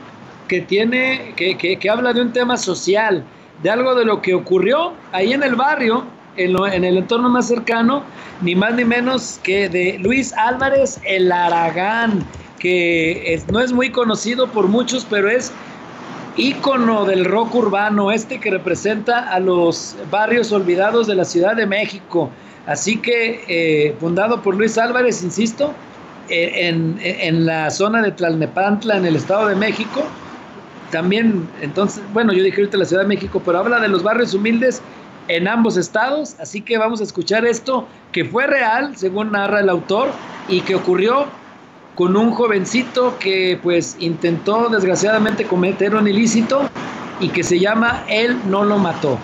Speaker 6: que tiene, que, que, que habla de un tema social, de algo de lo que ocurrió ahí en el barrio, en, lo, en, el entorno más cercano, ni más ni menos que de Luis Álvarez el Aragán, que no es muy conocido por muchos, pero es ícono del rock urbano, este que representa a los barrios olvidados de la Ciudad de México. Así que, eh, fundado por Luis Álvarez, insisto, eh, en, en, la zona de Tlalnepantla, en el Estado de México. También, entonces, bueno, yo dije ahorita la Ciudad de México, pero habla de los barrios humildes en ambos estados. Así que vamos a escuchar esto que fue real, según narra el autor, y que ocurrió con un jovencito que pues intentó desgraciadamente cometer un ilícito y que se llama Él no lo mató.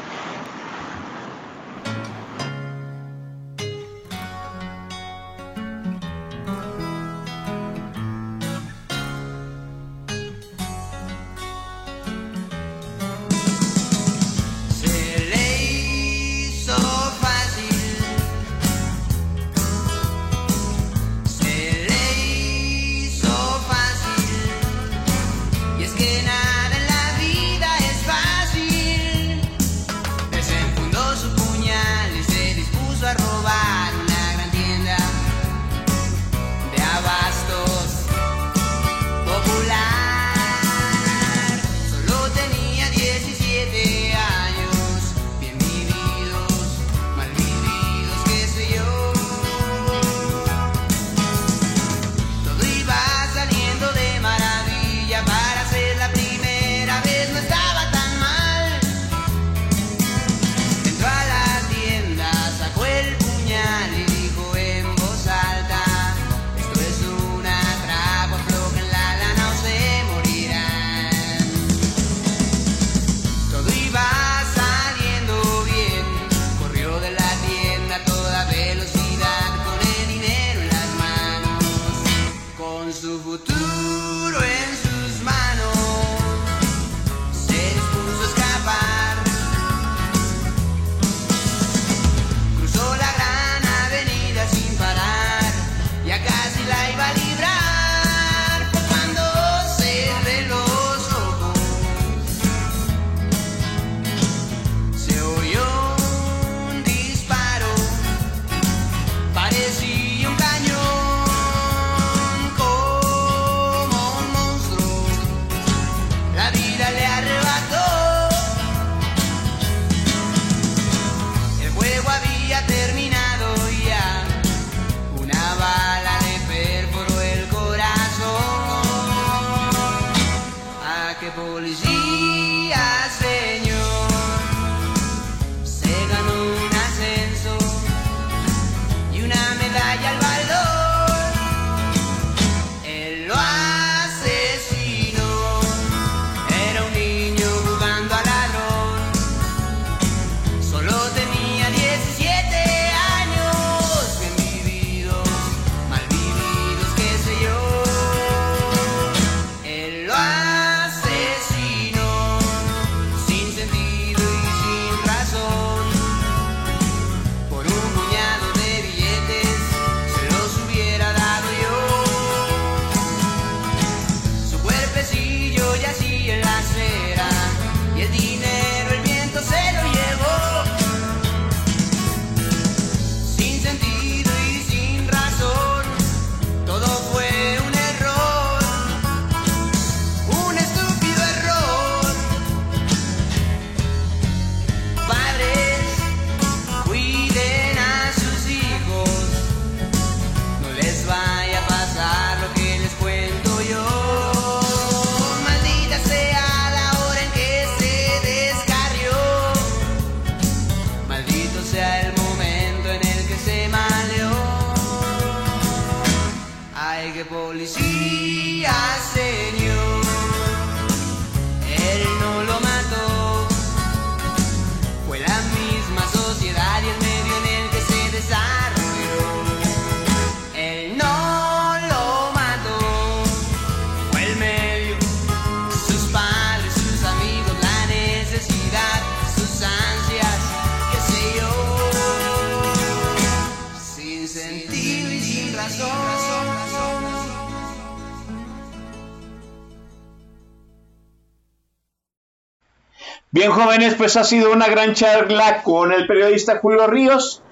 Speaker 2: Bien, jóvenes, pues ha sido una gran charla con el periodista Julio Ríos.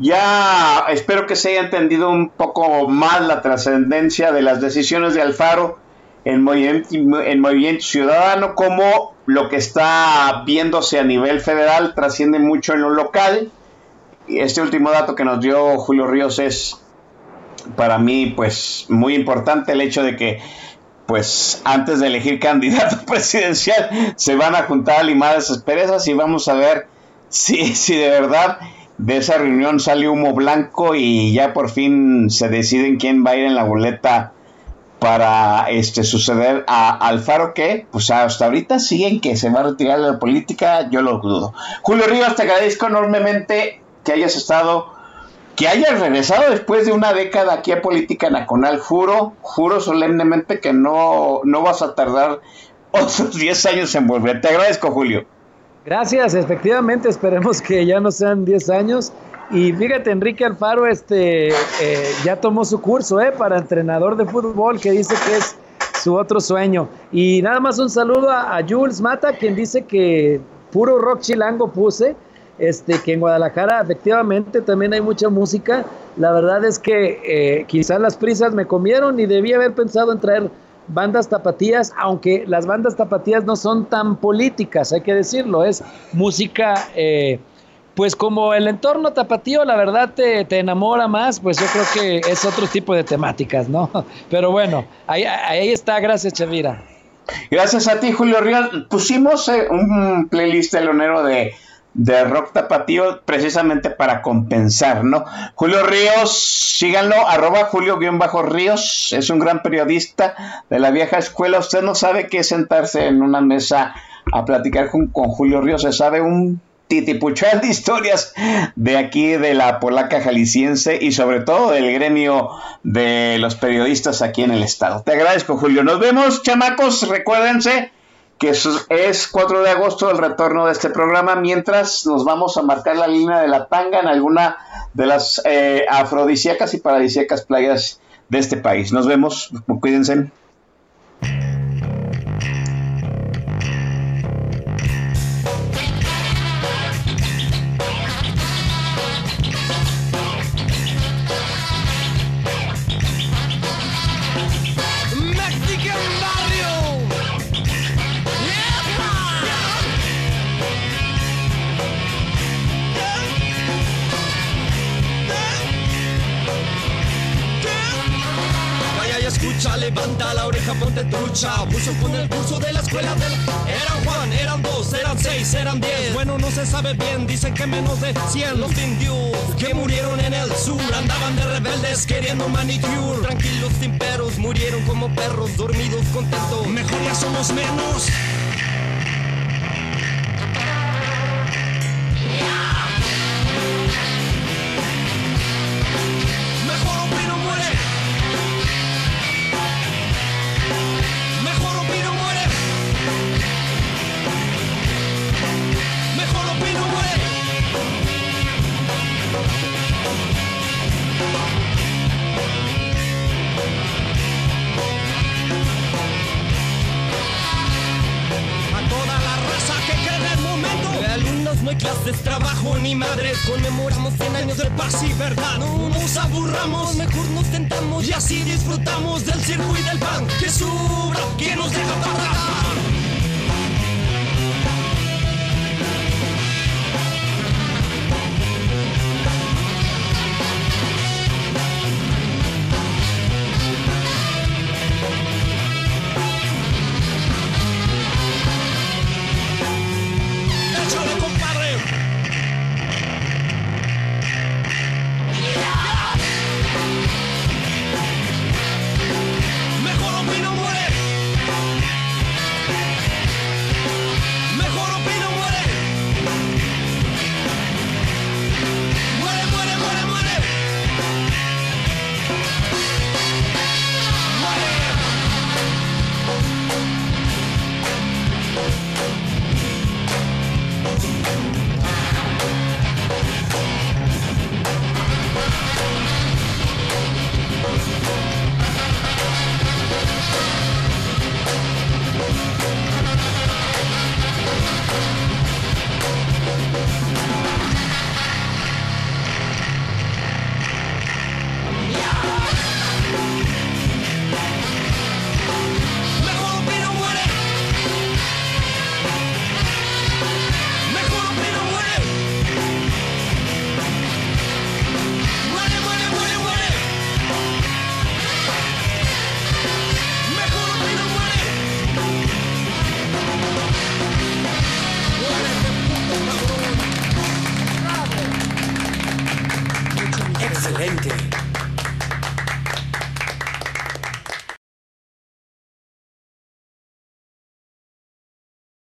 Speaker 2: Ya espero que se haya entendido un poco más la trascendencia de las decisiones de Alfaro en movimiento, en movimiento Ciudadano, como lo que está viéndose a nivel federal trasciende mucho en lo local. Y este último dato que nos dio Julio Ríos es para mí pues muy importante el hecho de que pues antes de elegir candidato presidencial se van a juntar a limar esas perezas y vamos a ver si, si de verdad de esa reunión sale humo blanco y ya por fin se deciden quién va a ir en la boleta para este suceder a Alfaro que pues hasta ahorita siguen que se va a retirar de la política, yo lo dudo. Julio Ríos, te agradezco enormemente que hayas estado que hayas regresado después de una década aquí a Política Nacional, juro, juro solemnemente que no, no vas a tardar otros 10 años en volver. Te agradezco, Julio.
Speaker 3: Gracias, efectivamente, esperemos que ya no sean 10 años. Y fíjate, Enrique Alfaro este, eh, ya tomó su curso eh, para entrenador de fútbol, que dice que es su otro sueño. Y nada más un saludo a, a Jules Mata, quien dice que puro rock chilango puse este, que en Guadalajara efectivamente también hay mucha música. La verdad es que eh, quizás las prisas me comieron y debía haber pensado en traer bandas tapatías, aunque las bandas tapatías no son tan políticas, hay que decirlo, es música, eh, pues como el entorno tapatío, la verdad te, te, enamora más, pues yo creo que es otro tipo de temáticas, ¿no? Pero bueno, ahí, ahí está, gracias Chavira.
Speaker 2: Gracias a ti, Julio Ríos. Pusimos eh, un playlist telonero de de rock tapatío precisamente para compensar, ¿no? Julio Ríos, síganlo, arroba Julio-Ríos, es un gran periodista de la vieja escuela. Usted no sabe qué es sentarse en una mesa a platicar con, con Julio Ríos, se sabe un titipuchal de historias de aquí de la polaca jalisciense y sobre todo del gremio de los periodistas aquí en el estado. Te agradezco, Julio. Nos vemos, chamacos. Recuérdense que es 4 de agosto el retorno de este programa, mientras nos vamos a marcar la línea de la tanga en alguna de las eh, afrodisíacas y paradisíacas playas de este país. Nos vemos, cuídense.
Speaker 7: Levanta la oreja, ponte trucha. Puso con el curso de la escuela del. Eran Juan, eran dos, eran seis, eran diez. Bueno, no se sabe bien, dicen que menos de cien. Los indios que murieron en el sur andaban de rebeldes queriendo manicure. Tranquilos, sin peros, murieron como perros, dormidos, contentos. Mejor ya somos menos. Y verdad. No nos aburramos, mejor nos tentamos y así disfrutamos